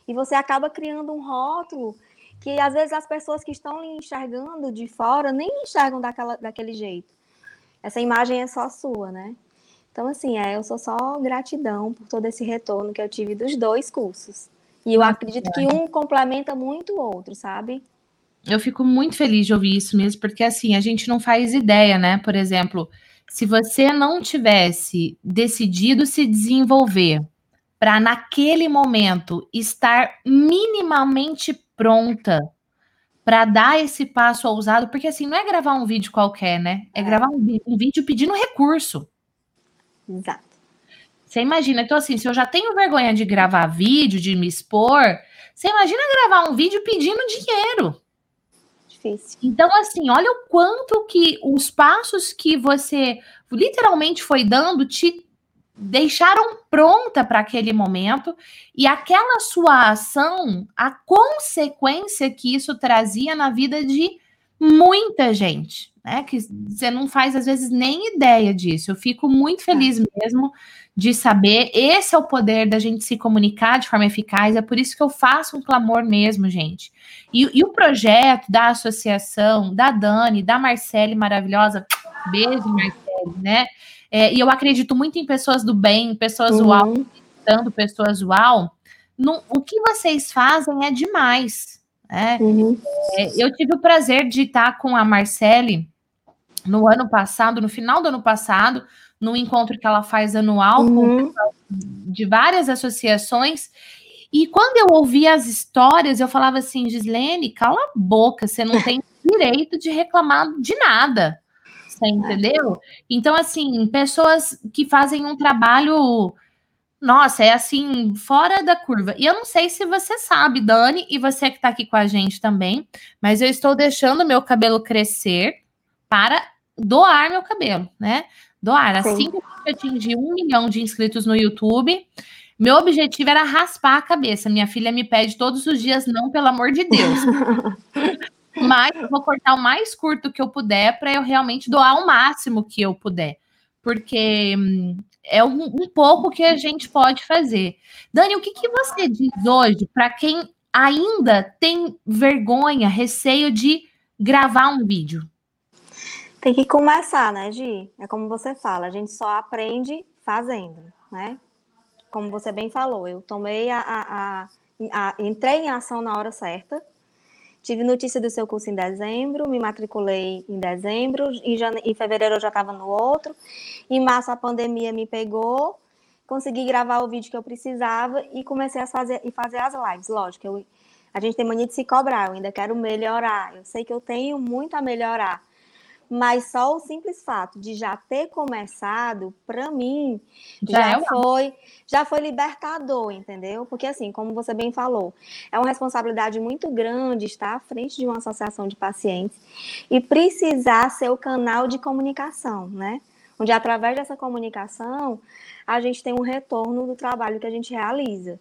e você acaba criando um rótulo que às vezes as pessoas que estão lhe enxergando de fora nem enxergam daquela, daquele jeito. Essa imagem é só sua, né? Então, assim, é, eu sou só gratidão por todo esse retorno que eu tive dos dois cursos. E eu acredito que um complementa muito o outro, sabe? Eu fico muito feliz de ouvir isso mesmo, porque assim, a gente não faz ideia, né? Por exemplo, se você não tivesse decidido se desenvolver para naquele momento estar minimamente pronta para dar esse passo ousado, porque assim, não é gravar um vídeo qualquer, né? É, é. gravar um, um, vídeo pedindo recurso. Exato. Você imagina, então assim, se eu já tenho vergonha de gravar vídeo, de me expor, você imagina gravar um vídeo pedindo dinheiro. difícil. Então, assim, olha o quanto que os passos que você literalmente foi dando te deixaram pronta para aquele momento e aquela sua ação, a consequência que isso trazia na vida de muita gente, né? Que você não faz às vezes nem ideia disso. Eu fico muito feliz é. mesmo de saber. Esse é o poder da gente se comunicar de forma eficaz. É por isso que eu faço um clamor mesmo, gente. E, e o projeto da associação, da Dani, da Marcele maravilhosa, beijo, Marcele, né? É, e eu acredito muito em pessoas do bem, pessoas uhum. uau, dando pessoas uau. o que vocês fazem é demais. Né? Uhum. É, eu tive o prazer de estar com a Marcele no ano passado, no final do ano passado, no encontro que ela faz anual uhum. de várias associações. E quando eu ouvia as histórias, eu falava assim, Gislene, cala a boca, você não tem direito de reclamar de nada. Você entendeu? Então, assim, pessoas que fazem um trabalho. Nossa, é assim, fora da curva. E eu não sei se você sabe, Dani, e você que está aqui com a gente também, mas eu estou deixando meu cabelo crescer para doar meu cabelo, né? Doar. Assim que eu atingir um milhão de inscritos no YouTube, meu objetivo era raspar a cabeça. Minha filha me pede todos os dias, não, pelo amor de Deus. Mas eu vou cortar o mais curto que eu puder para eu realmente doar o máximo que eu puder. Porque hum, é um, um, pouco que a gente pode fazer. Dani, o que, que você diz hoje para quem ainda tem vergonha, receio de gravar um vídeo? Tem que começar, né, Gi? É como você fala, a gente só aprende fazendo, né? Como você bem falou, eu tomei a, a, a, a entrei em ação na hora certa, Tive notícia do seu curso em dezembro, me matriculei em dezembro, em, jane... em fevereiro eu já estava no outro, em março a pandemia me pegou, consegui gravar o vídeo que eu precisava e comecei a fazer, e fazer as lives. Lógico, eu, a gente tem mania de se cobrar, eu ainda quero melhorar, eu sei que eu tenho muito a melhorar, mas só o simples fato de já ter começado, para mim, já, já é foi, já foi libertador, entendeu? Porque assim, como você bem falou, é uma responsabilidade muito grande estar à frente de uma associação de pacientes e precisar ser o canal de comunicação, né? Onde através dessa comunicação a gente tem um retorno do trabalho que a gente realiza.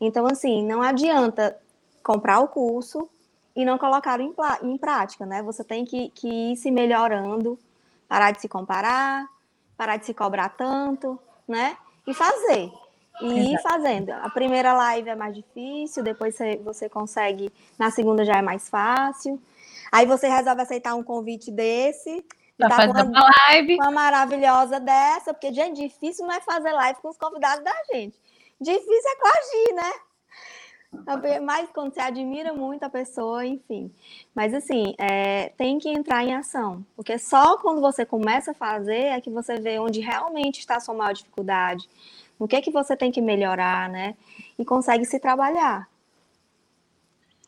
Então, assim, não adianta comprar o curso, e não colocaram em, em prática, né? Você tem que, que ir se melhorando, parar de se comparar, parar de se cobrar tanto, né? E fazer. E ir fazendo. A primeira live é mais difícil, depois você, você consegue, na segunda já é mais fácil. Aí você resolve aceitar um convite desse. Pra tá fazer uma, live. Uma maravilhosa dessa, porque, gente, difícil não é fazer live com os convidados da gente. Difícil é coagir, né? Mas quando você admira muito a pessoa, enfim. Mas assim, é, tem que entrar em ação. Porque só quando você começa a fazer é que você vê onde realmente está a sua maior dificuldade, o que é que você tem que melhorar, né? E consegue se trabalhar.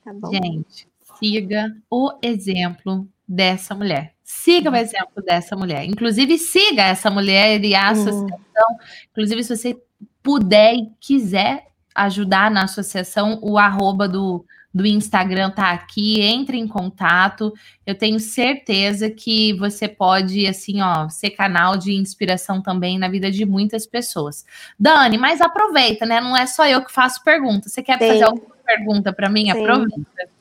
Tá Gente, siga o exemplo dessa mulher. Siga o exemplo dessa mulher. Inclusive, siga essa mulher e a uhum. associação. Uhum. Inclusive, se você puder e quiser ajudar na associação, o arroba do, do Instagram tá aqui, entre em contato. Eu tenho certeza que você pode, assim, ó, ser canal de inspiração também na vida de muitas pessoas. Dani, mas aproveita, né? Não é só eu que faço pergunta. Você quer Sim. fazer alguma pergunta para mim? Sim. Aproveita.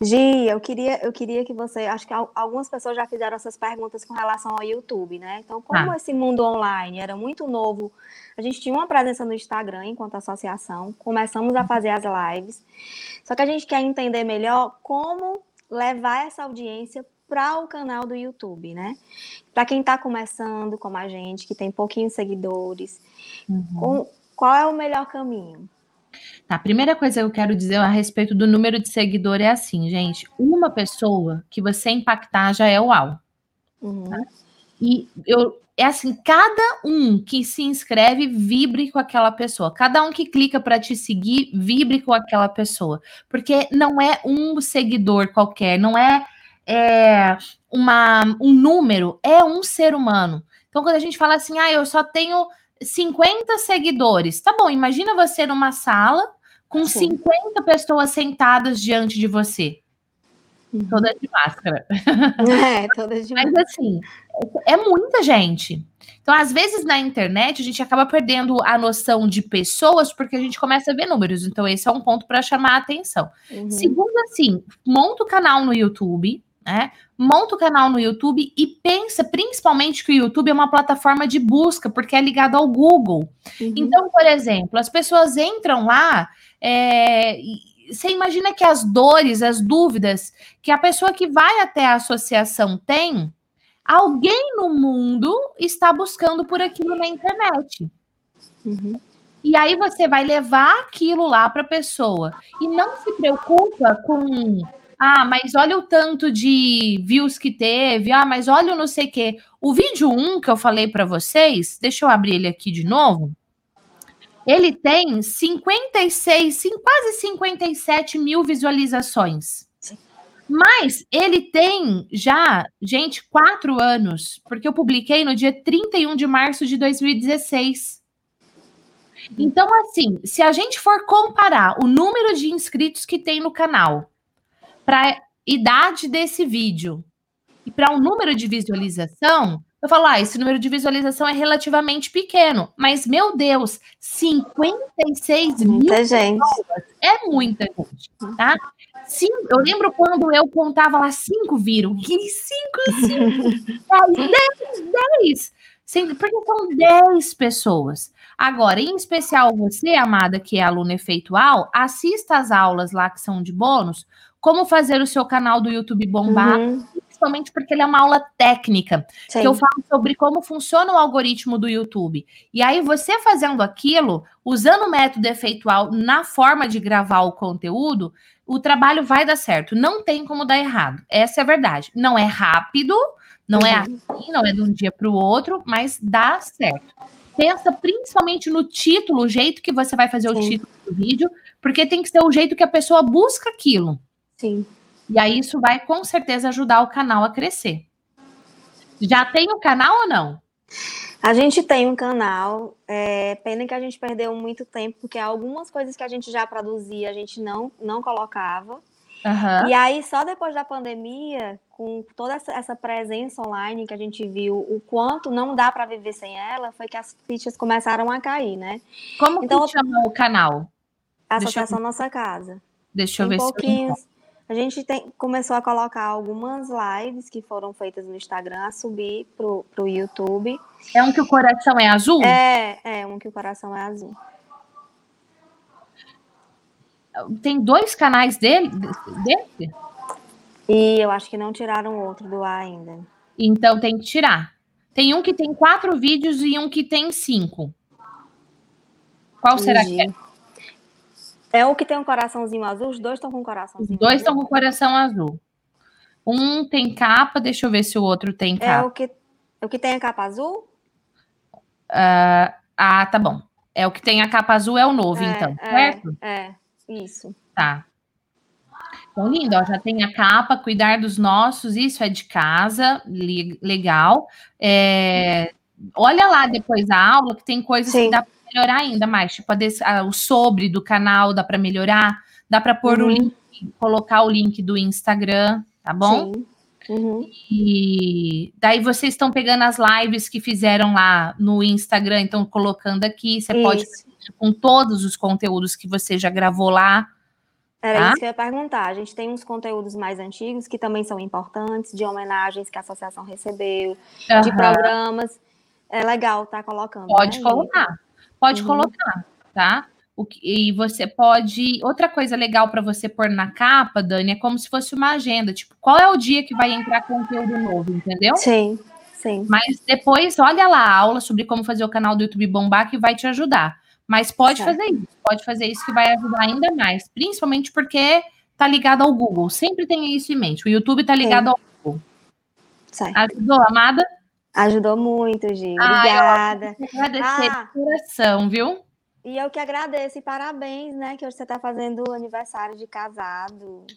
Gi, eu queria, eu queria que você. Acho que algumas pessoas já fizeram essas perguntas com relação ao YouTube, né? Então, como ah. esse mundo online era muito novo, a gente tinha uma presença no Instagram enquanto associação, começamos a fazer as lives. Só que a gente quer entender melhor como levar essa audiência para o canal do YouTube, né? Para quem está começando, como a gente, que tem pouquinhos seguidores, uhum. com, qual é o melhor caminho? Tá, a primeira coisa que eu quero dizer a respeito do número de seguidor é assim, gente. Uma pessoa que você impactar já é uau. Uhum. Tá? E eu, é assim, cada um que se inscreve vibre com aquela pessoa. Cada um que clica para te seguir vibre com aquela pessoa, porque não é um seguidor qualquer, não é, é uma, um número, é um ser humano. Então, quando a gente fala assim, ah, eu só tenho 50 seguidores. Tá bom, imagina você numa sala com Sim. 50 pessoas sentadas diante de você. Uhum. Toda de máscara. É, toda de Mas assim, é muita gente. Então, às vezes na internet a gente acaba perdendo a noção de pessoas porque a gente começa a ver números. Então, esse é um ponto para chamar a atenção. Uhum. Segundo, assim, monta o canal no YouTube, né? Monta o canal no YouTube e pensa principalmente que o YouTube é uma plataforma de busca, porque é ligado ao Google. Uhum. Então, por exemplo, as pessoas entram lá é, você imagina que as dores, as dúvidas que a pessoa que vai até a associação tem, alguém no mundo está buscando por aquilo na internet. Uhum. E aí você vai levar aquilo lá para a pessoa. E não se preocupa com. Ah, mas olha o tanto de views que teve. Ah, mas olha o não sei o quê. O vídeo 1 que eu falei para vocês, deixa eu abrir ele aqui de novo. Ele tem 56, quase 57 mil visualizações. Mas ele tem já, gente, quatro anos, porque eu publiquei no dia 31 de março de 2016. Então, assim, se a gente for comparar o número de inscritos que tem no canal para a idade desse vídeo e para o um número de visualização, eu falo, ah, esse número de visualização é relativamente pequeno, mas, meu Deus, 56 muita mil gente. Pessoas é muita gente, tá? Sim, eu lembro quando eu contava lá, cinco viram, e cinco, cinco, dez, dez, dez, porque são dez pessoas. Agora, em especial você, amada, que é aluna efeitual, assista as aulas lá que são de bônus, como fazer o seu canal do YouTube bombar, uhum principalmente porque ele é uma aula técnica, Sim. que eu falo sobre como funciona o algoritmo do YouTube. E aí, você fazendo aquilo, usando o método efeitual na forma de gravar o conteúdo, o trabalho vai dar certo. Não tem como dar errado. Essa é a verdade. Não é rápido, não é uhum. é assim, não é de um dia para o outro, mas dá certo. Pensa principalmente no título, o jeito que você vai fazer Sim. o título do vídeo, porque tem que ser o jeito que a pessoa busca aquilo. Sim. E aí isso vai com certeza ajudar o canal a crescer. Já tem um canal ou não? A gente tem um canal, é, pena que a gente perdeu muito tempo, porque algumas coisas que a gente já produzia a gente não, não colocava. Uhum. E aí, só depois da pandemia, com toda essa, essa, presença online que a gente viu, o quanto não dá para viver sem ela, foi que as fichas começaram a cair, né? Como então, que chama o canal? Associação eu... Nossa Casa. Deixa eu ver se eu a gente tem, começou a colocar algumas lives que foram feitas no Instagram a subir pro, pro YouTube. É um que o coração é azul? É, é um que o coração é azul. Tem dois canais dele, desse? E eu acho que não tiraram outro do ar ainda. Então tem que tirar. Tem um que tem quatro vídeos e um que tem cinco. Qual será que é? É o que tem um coraçãozinho azul? Os dois estão com coraçãozinho Os dois estão com coração azul. Um tem capa, deixa eu ver se o outro tem capa. É o que, é o que tem a capa azul? Uh, ah, tá bom. É o que tem a capa azul, é o novo, é, então, é, certo? É, isso. Tá. Então, lindo, ó, já tem a capa, cuidar dos nossos, isso é de casa, legal. É, olha lá depois da aula que tem coisas Sim. que dá melhorar ainda mais. Tipo, o sobre do canal dá para melhorar, dá para pôr uhum. o link, colocar o link do Instagram, tá bom? Sim. Uhum. E daí vocês estão pegando as lives que fizeram lá no Instagram, então colocando aqui. Você isso. pode com todos os conteúdos que você já gravou lá. Era tá? isso que eu ia perguntar. A gente tem uns conteúdos mais antigos que também são importantes, de homenagens que a associação recebeu, uhum. de programas. É legal tá colocando. Pode né? colocar. Pode uhum. colocar, tá? O que, e você pode. Outra coisa legal para você pôr na capa, Dani, é como se fosse uma agenda. Tipo, qual é o dia que vai entrar conteúdo novo, entendeu? Sim, sim. Mas depois, olha lá a aula sobre como fazer o canal do YouTube bombar, que vai te ajudar. Mas pode certo. fazer isso, pode fazer isso que vai ajudar ainda mais. Principalmente porque tá ligado ao Google. Sempre tenha isso em mente. O YouTube tá ligado sim. ao Google. Certo. Ajudou, amada? Ajudou muito, Gi. Obrigada. Ah, agradecer ah, de coração, viu? E eu que agradeço e parabéns, né? Que hoje você está fazendo o aniversário de casado.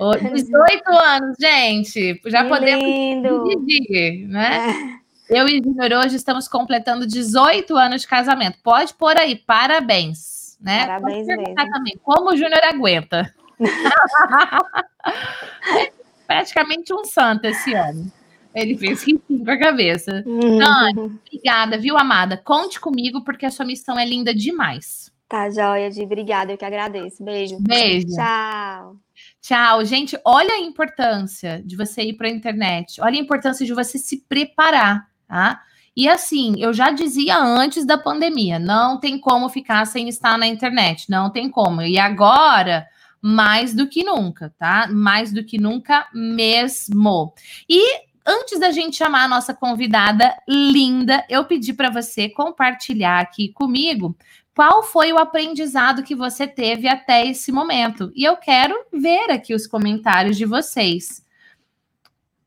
Oh, 18 anos, gente. Já que podemos lindo. dividir, né? É. Eu e Júnior hoje estamos completando 18 anos de casamento. Pode pôr aí, parabéns. Né? Parabéns mesmo. Também, como o Júnior aguenta. praticamente um santo esse ano. Ele fez risinho com a cabeça. Uhum. obrigada, viu, amada? Conte comigo, porque a sua missão é linda demais. Tá, joia, de obrigada, eu que agradeço. Beijo. Beijo. Tchau. Tchau, gente. Olha a importância de você ir para a internet. Olha a importância de você se preparar, tá? E assim, eu já dizia antes da pandemia, não tem como ficar sem estar na internet, não tem como. E agora, mais do que nunca, tá? Mais do que nunca mesmo. E antes da gente chamar a nossa convidada linda, eu pedi para você compartilhar aqui comigo qual foi o aprendizado que você teve até esse momento. E eu quero ver aqui os comentários de vocês.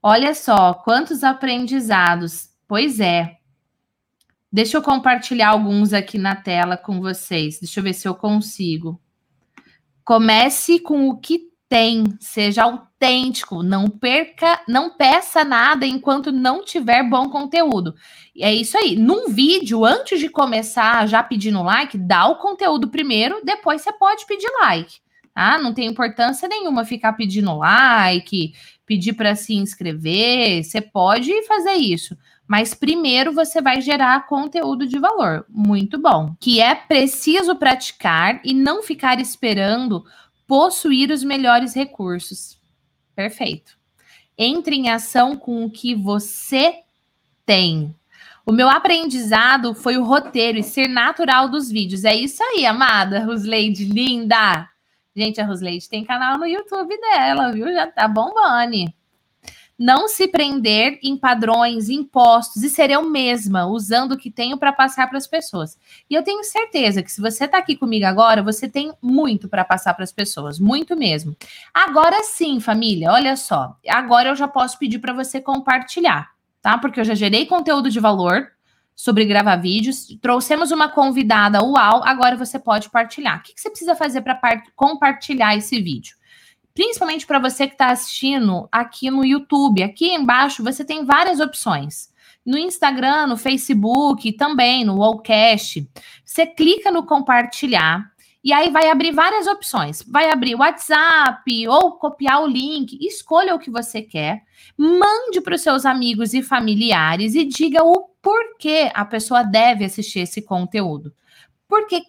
Olha só, quantos aprendizados. Pois é. Deixa eu compartilhar alguns aqui na tela com vocês. Deixa eu ver se eu consigo. Comece com o que tem, seja autêntico, não perca, não peça nada enquanto não tiver bom conteúdo. E é isso aí. Num vídeo, antes de começar já pedindo like, dá o conteúdo primeiro, depois você pode pedir like. Tá? Não tem importância nenhuma ficar pedindo like, pedir para se inscrever. Você pode fazer isso, mas primeiro você vai gerar conteúdo de valor. Muito bom. Que é preciso praticar e não ficar esperando possuir os melhores recursos. Perfeito. Entre em ação com o que você tem. O meu aprendizado foi o roteiro e ser natural dos vídeos. É isso aí, amada Rusleide, linda. Gente, a Rusleide tem canal no YouTube dela, viu? Já tá bombando não se prender em padrões impostos e ser eu mesma, usando o que tenho para passar para as pessoas. E eu tenho certeza que se você está aqui comigo agora, você tem muito para passar para as pessoas, muito mesmo. Agora sim, família, olha só. Agora eu já posso pedir para você compartilhar, tá? Porque eu já gerei conteúdo de valor sobre gravar vídeos, trouxemos uma convidada uau, agora você pode partilhar. O que, que você precisa fazer para compartilhar esse vídeo? Principalmente para você que está assistindo aqui no YouTube. Aqui embaixo você tem várias opções. No Instagram, no Facebook, também no Wallcast. Você clica no compartilhar e aí vai abrir várias opções. Vai abrir WhatsApp ou copiar o link. Escolha o que você quer. Mande para os seus amigos e familiares e diga o porquê a pessoa deve assistir esse conteúdo. Porque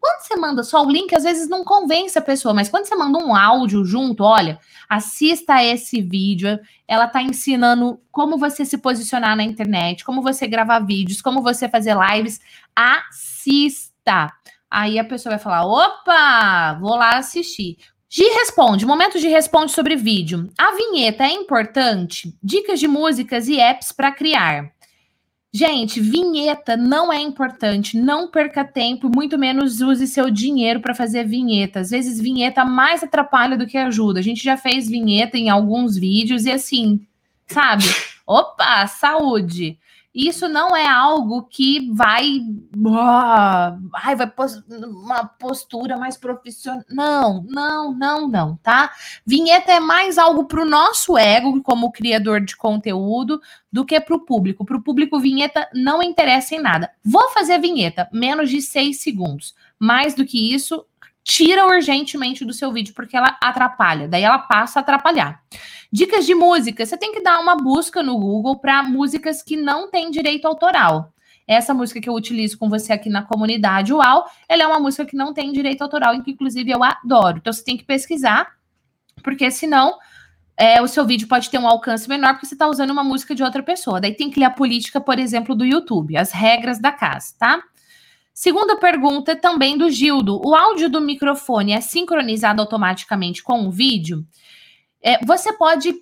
quando você manda só o link, às vezes não convence a pessoa, mas quando você manda um áudio junto, olha, assista esse vídeo, ela está ensinando como você se posicionar na internet, como você gravar vídeos, como você fazer lives, assista. Aí a pessoa vai falar: opa, vou lá assistir. Gi responde, momento de responde sobre vídeo. A vinheta é importante? Dicas de músicas e apps para criar. Gente, vinheta não é importante, não perca tempo, muito menos use seu dinheiro para fazer vinheta. Às vezes, vinheta mais atrapalha do que ajuda. A gente já fez vinheta em alguns vídeos e assim, sabe? Opa, saúde! Isso não é algo que vai, uh, ai, vai pos uma postura mais profissional. Não, não, não, não, tá? Vinheta é mais algo para o nosso ego como criador de conteúdo do que para o público. Para o público, vinheta não interessa em nada. Vou fazer vinheta, menos de seis segundos. Mais do que isso, tira urgentemente do seu vídeo, porque ela atrapalha, daí ela passa a atrapalhar. Dicas de música: você tem que dar uma busca no Google para músicas que não têm direito autoral. Essa música que eu utilizo com você aqui na comunidade UAU, ela é uma música que não tem direito autoral, e que inclusive eu adoro. Então você tem que pesquisar, porque senão é, o seu vídeo pode ter um alcance menor porque você está usando uma música de outra pessoa. Daí tem que ler a política, por exemplo, do YouTube, as regras da casa, tá? Segunda pergunta também do Gildo. O áudio do microfone é sincronizado automaticamente com o vídeo? É, você pode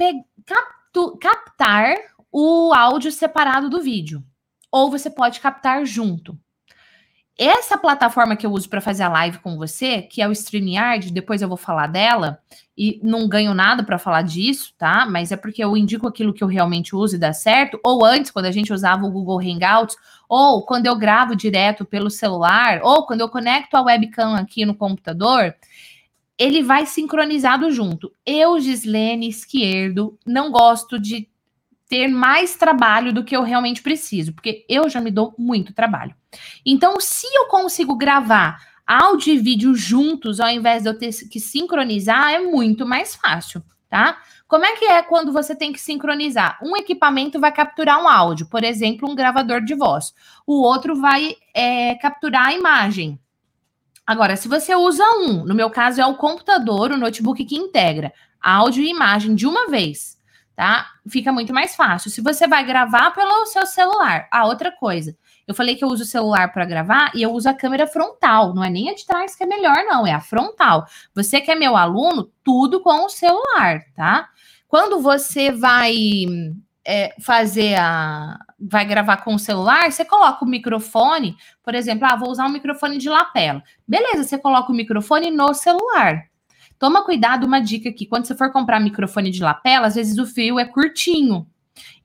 captar o áudio separado do vídeo. Ou você pode captar junto. Essa plataforma que eu uso para fazer a live com você, que é o StreamYard, depois eu vou falar dela, e não ganho nada para falar disso, tá? Mas é porque eu indico aquilo que eu realmente uso e dá certo. Ou antes, quando a gente usava o Google Hangouts, ou quando eu gravo direto pelo celular, ou quando eu conecto a webcam aqui no computador, ele vai sincronizado junto. Eu, Gislene Esquerdo, não gosto de ter mais trabalho do que eu realmente preciso, porque eu já me dou muito trabalho. Então, se eu consigo gravar áudio e vídeo juntos, ao invés de eu ter que sincronizar, é muito mais fácil, tá? Como é que é quando você tem que sincronizar? Um equipamento vai capturar um áudio, por exemplo, um gravador de voz. O outro vai é, capturar a imagem. Agora, se você usa um, no meu caso é o computador, o notebook que integra áudio e imagem de uma vez, tá? Fica muito mais fácil. Se você vai gravar pelo seu celular, a ah, outra coisa. Eu falei que eu uso o celular para gravar e eu uso a câmera frontal, não é nem a de trás que é melhor, não, é a frontal. Você que é meu aluno, tudo com o celular, tá? Quando você vai é, fazer a. vai gravar com o celular, você coloca o microfone, por exemplo, ah, vou usar um microfone de lapela. Beleza, você coloca o microfone no celular. Toma cuidado, uma dica aqui. Quando você for comprar microfone de lapela, às vezes o fio é curtinho.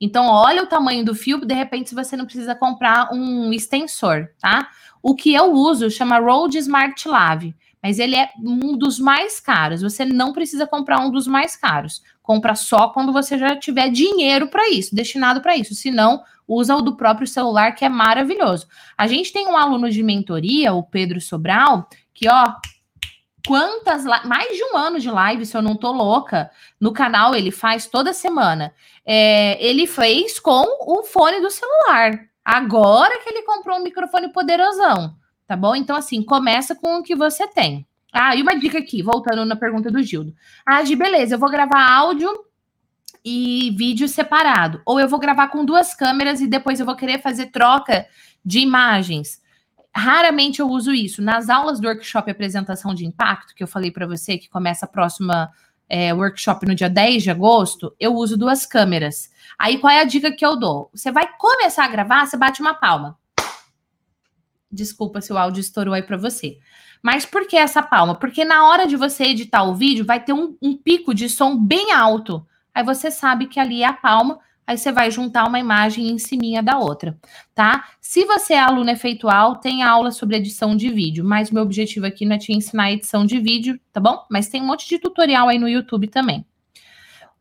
Então, olha o tamanho do fio, de repente, você não precisa comprar um extensor, tá? O que eu uso chama Rode Smart Lave, mas ele é um dos mais caros. Você não precisa comprar um dos mais caros. Compra só quando você já tiver dinheiro para isso, destinado para isso. Se não, usa o do próprio celular, que é maravilhoso. A gente tem um aluno de mentoria, o Pedro Sobral, que, ó, quantas mais de um ano de live, se eu não tô louca, no canal ele faz toda semana. É, ele fez com o fone do celular. Agora que ele comprou um microfone poderosão, tá bom? Então, assim, começa com o que você tem. Ah, e uma dica aqui, voltando na pergunta do Gildo. Ah, de beleza, eu vou gravar áudio e vídeo separado. Ou eu vou gravar com duas câmeras e depois eu vou querer fazer troca de imagens. Raramente eu uso isso. Nas aulas do workshop Apresentação de Impacto, que eu falei para você, que começa a próxima é, workshop no dia 10 de agosto, eu uso duas câmeras. Aí qual é a dica que eu dou? Você vai começar a gravar, você bate uma palma. Desculpa se o áudio estourou aí para você. Mas por que essa palma? Porque na hora de você editar o vídeo, vai ter um, um pico de som bem alto. Aí você sabe que ali é a palma aí você vai juntar uma imagem em cima da outra, tá? Se você é aluno efeitual, tem aula sobre edição de vídeo, mas meu objetivo aqui não é te ensinar edição de vídeo, tá bom? Mas tem um monte de tutorial aí no YouTube também.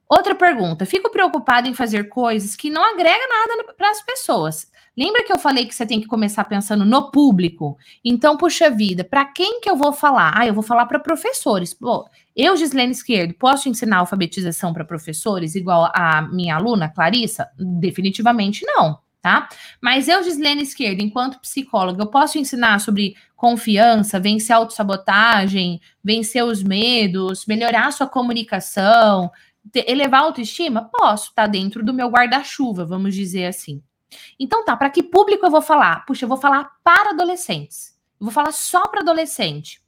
Outra pergunta: fico preocupada em fazer coisas que não agrega nada para as pessoas. Lembra que eu falei que você tem que começar pensando no público? Então, puxa vida, para quem que eu vou falar? Ah, eu vou falar para professores. Pô, eu, Gislene Esquerdo, posso ensinar alfabetização para professores igual a minha aluna, Clarissa? Definitivamente não, tá? Mas eu, Gislene Esquerdo, enquanto psicóloga, eu posso ensinar sobre confiança, vencer a autossabotagem, vencer os medos, melhorar a sua comunicação, elevar a autoestima? Posso, tá dentro do meu guarda-chuva, vamos dizer assim. Então tá, para que público eu vou falar? Puxa, eu vou falar para adolescentes. Eu vou falar só para adolescente.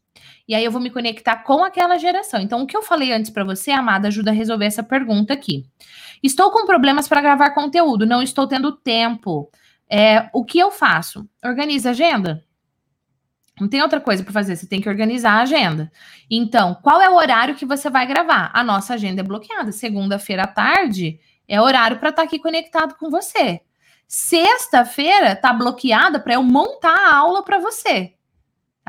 E aí eu vou me conectar com aquela geração. Então, o que eu falei antes para você, amada, ajuda a resolver essa pergunta aqui. Estou com problemas para gravar conteúdo, não estou tendo tempo. É, o que eu faço? Organiza a agenda. Não tem outra coisa para fazer, você tem que organizar a agenda. Então, qual é o horário que você vai gravar? A nossa agenda é bloqueada. Segunda-feira à tarde é horário para estar tá aqui conectado com você. Sexta-feira tá bloqueada para eu montar a aula para você.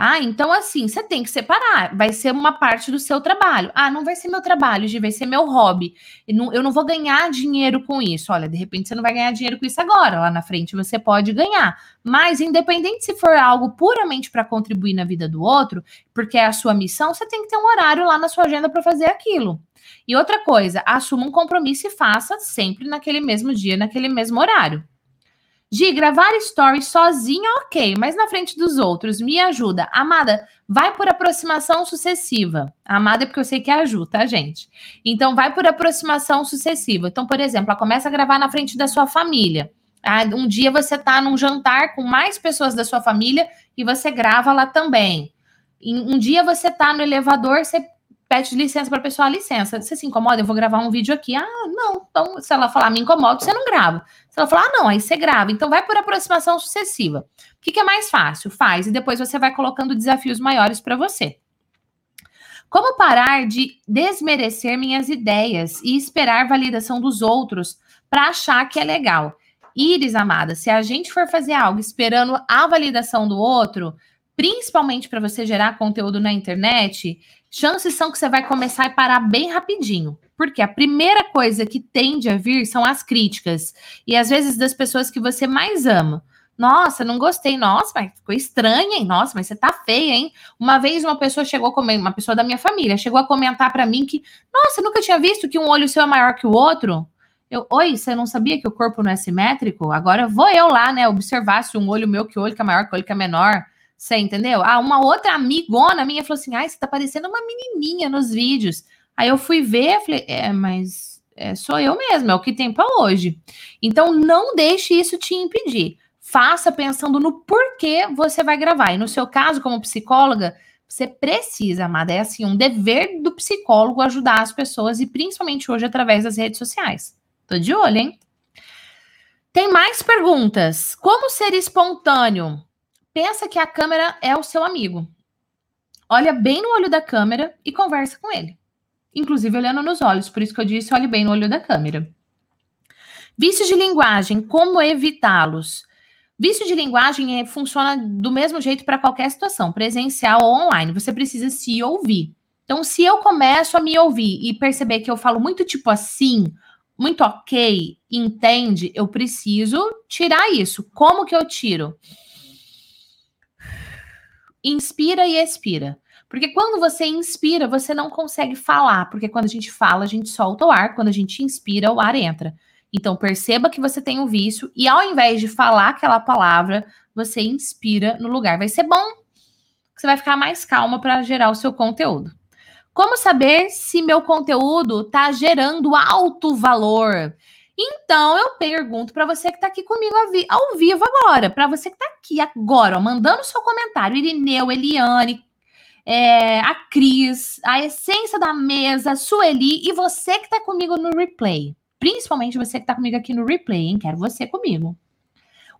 Ah, então assim, você tem que separar. Vai ser uma parte do seu trabalho. Ah, não vai ser meu trabalho, vai ser meu hobby. Eu não, eu não vou ganhar dinheiro com isso. Olha, de repente você não vai ganhar dinheiro com isso agora. Lá na frente você pode ganhar. Mas, independente se for algo puramente para contribuir na vida do outro, porque é a sua missão, você tem que ter um horário lá na sua agenda para fazer aquilo. E outra coisa, assuma um compromisso e faça sempre naquele mesmo dia, naquele mesmo horário. Gi, gravar stories sozinha, ok, mas na frente dos outros, me ajuda. Amada, vai por aproximação sucessiva. Amada é porque eu sei que é ajuda, tá, gente? Então, vai por aproximação sucessiva. Então, por exemplo, ela começa a gravar na frente da sua família. Ah, um dia você tá num jantar com mais pessoas da sua família e você grava lá também. Um dia você tá no elevador, você pede licença para a pessoa, licença, você se incomoda, eu vou gravar um vídeo aqui. Ah, não. Então, se ela falar, me incomoda, você não grava. Se ela falar, ah, não, aí você grava. Então, vai por aproximação sucessiva. O que, que é mais fácil? Faz, e depois você vai colocando desafios maiores para você. Como parar de desmerecer minhas ideias e esperar validação dos outros para achar que é legal? Iris, amada, se a gente for fazer algo esperando a validação do outro, principalmente para você gerar conteúdo na internet, chances são que você vai começar e parar bem rapidinho. Porque a primeira coisa que tende a vir são as críticas. E às vezes das pessoas que você mais ama. Nossa, não gostei. Nossa, mas ficou estranha, hein? Nossa, mas você tá feia, hein? Uma vez uma pessoa chegou uma pessoa da minha família chegou a comentar para mim que, nossa, nunca tinha visto que um olho seu é maior que o outro. Eu, oi, você não sabia que o corpo não é simétrico? Agora vou eu lá, né, observar se um olho meu que olho que é maior que olho que é menor. Você entendeu? Ah, uma outra amigona minha falou assim: ai, você tá parecendo uma menininha nos vídeos. Aí eu fui ver, falei, é, mas é, sou eu mesmo, é o que tem para hoje. Então não deixe isso te impedir faça pensando no porquê você vai gravar. E no seu caso, como psicóloga, você precisa, amada. É assim, um dever do psicólogo ajudar as pessoas, e principalmente hoje através das redes sociais. Tô de olho, hein? Tem mais perguntas. Como ser espontâneo? Pensa que a câmera é o seu amigo. Olha bem no olho da câmera e conversa com ele. Inclusive olhando nos olhos, por isso que eu disse olhe bem no olho da câmera. Vícios de linguagem, como evitá-los? Vício de linguagem é, funciona do mesmo jeito para qualquer situação, presencial ou online. Você precisa se ouvir. Então, se eu começo a me ouvir e perceber que eu falo muito tipo assim, muito ok, entende, eu preciso tirar isso. Como que eu tiro? Inspira e expira. Porque quando você inspira, você não consegue falar. Porque quando a gente fala, a gente solta o ar. Quando a gente inspira, o ar entra. Então, perceba que você tem um vício e ao invés de falar aquela palavra, você inspira no lugar. Vai ser bom. Você vai ficar mais calma para gerar o seu conteúdo. Como saber se meu conteúdo está gerando alto valor? Então, eu pergunto para você que está aqui comigo ao vivo agora, para você que está aqui agora, ó, mandando seu comentário, Irineu, Eliane, é, a Cris, a essência da mesa, Sueli e você que está comigo no replay. Principalmente você que está comigo aqui no replay, hein? Quero você comigo.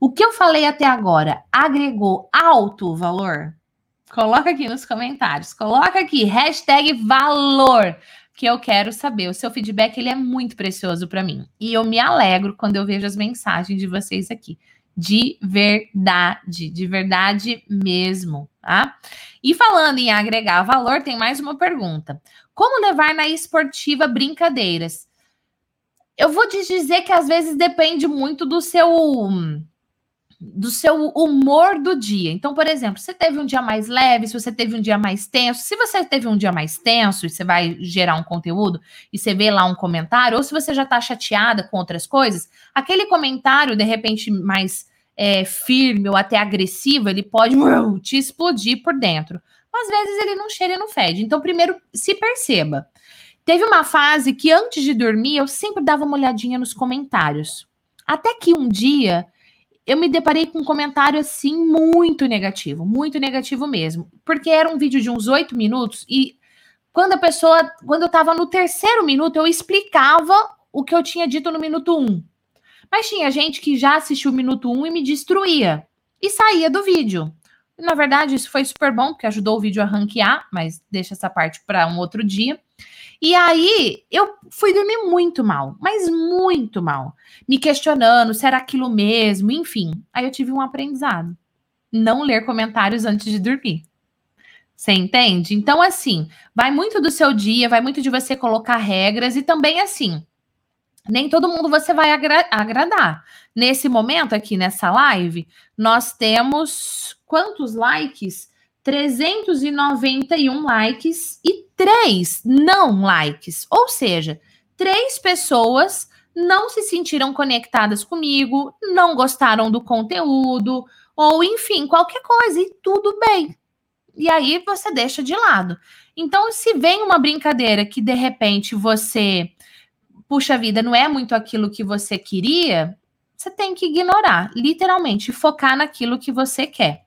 O que eu falei até agora agregou alto valor? Coloca aqui nos comentários. Coloca aqui, hashtag valor, que eu quero saber. O seu feedback ele é muito precioso para mim. E eu me alegro quando eu vejo as mensagens de vocês aqui. De verdade, de verdade mesmo, tá? E falando em agregar valor, tem mais uma pergunta. Como levar na esportiva brincadeiras? Eu vou te dizer que às vezes depende muito do seu do seu humor do dia. Então, por exemplo, você teve um dia mais leve, se você teve um dia mais tenso, se você teve um dia mais tenso e você vai gerar um conteúdo e você vê lá um comentário, ou se você já tá chateada com outras coisas, aquele comentário, de repente, mais é, firme ou até agressivo, ele pode uh, te explodir por dentro. Às vezes ele não cheira e não fede. Então, primeiro, se perceba. Teve uma fase que antes de dormir eu sempre dava uma olhadinha nos comentários. Até que um dia eu me deparei com um comentário assim muito negativo, muito negativo mesmo, porque era um vídeo de uns oito minutos e quando a pessoa, quando eu estava no terceiro minuto, eu explicava o que eu tinha dito no minuto um. Mas tinha gente que já assistiu o minuto um e me destruía e saía do vídeo. Na verdade, isso foi super bom, porque ajudou o vídeo a ranquear, mas deixa essa parte para um outro dia. E aí eu fui dormir muito mal, mas muito mal, me questionando se era aquilo mesmo, enfim. Aí eu tive um aprendizado: não ler comentários antes de dormir. Você entende? Então, assim, vai muito do seu dia, vai muito de você colocar regras e também assim. Nem todo mundo você vai agra agradar. Nesse momento aqui nessa live, nós temos quantos likes? 391 likes e três não likes. Ou seja, três pessoas não se sentiram conectadas comigo, não gostaram do conteúdo, ou enfim, qualquer coisa, e tudo bem. E aí você deixa de lado. Então, se vem uma brincadeira que de repente você, puxa vida, não é muito aquilo que você queria, você tem que ignorar, literalmente, focar naquilo que você quer.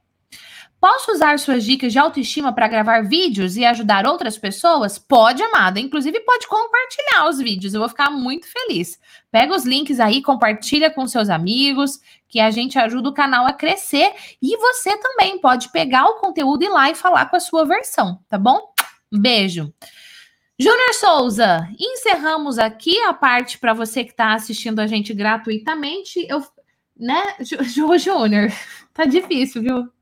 Posso usar suas dicas de autoestima para gravar vídeos e ajudar outras pessoas? Pode, amada. Inclusive, pode compartilhar os vídeos. Eu vou ficar muito feliz. Pega os links aí, compartilha com seus amigos, que a gente ajuda o canal a crescer. E você também pode pegar o conteúdo e ir lá e falar com a sua versão, tá bom? Beijo. Júnior Souza, encerramos aqui a parte para você que está assistindo a gente gratuitamente. Eu, né, Júnior, tá difícil, viu?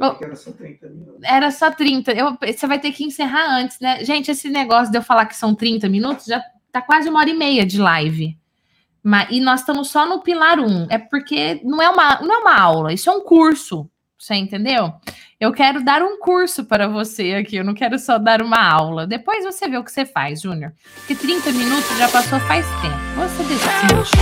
Era só 30 minutos. Era só 30. Eu, você vai ter que encerrar antes, né? Gente, esse negócio de eu falar que são 30 minutos já tá quase uma hora e meia de live. Mas, e nós estamos só no pilar 1. É porque não é, uma, não é uma aula, isso é um curso. Você entendeu? Eu quero dar um curso para você aqui, eu não quero só dar uma aula. Depois você vê o que você faz, Júnior. Porque 30 minutos já passou faz tempo. Você decide.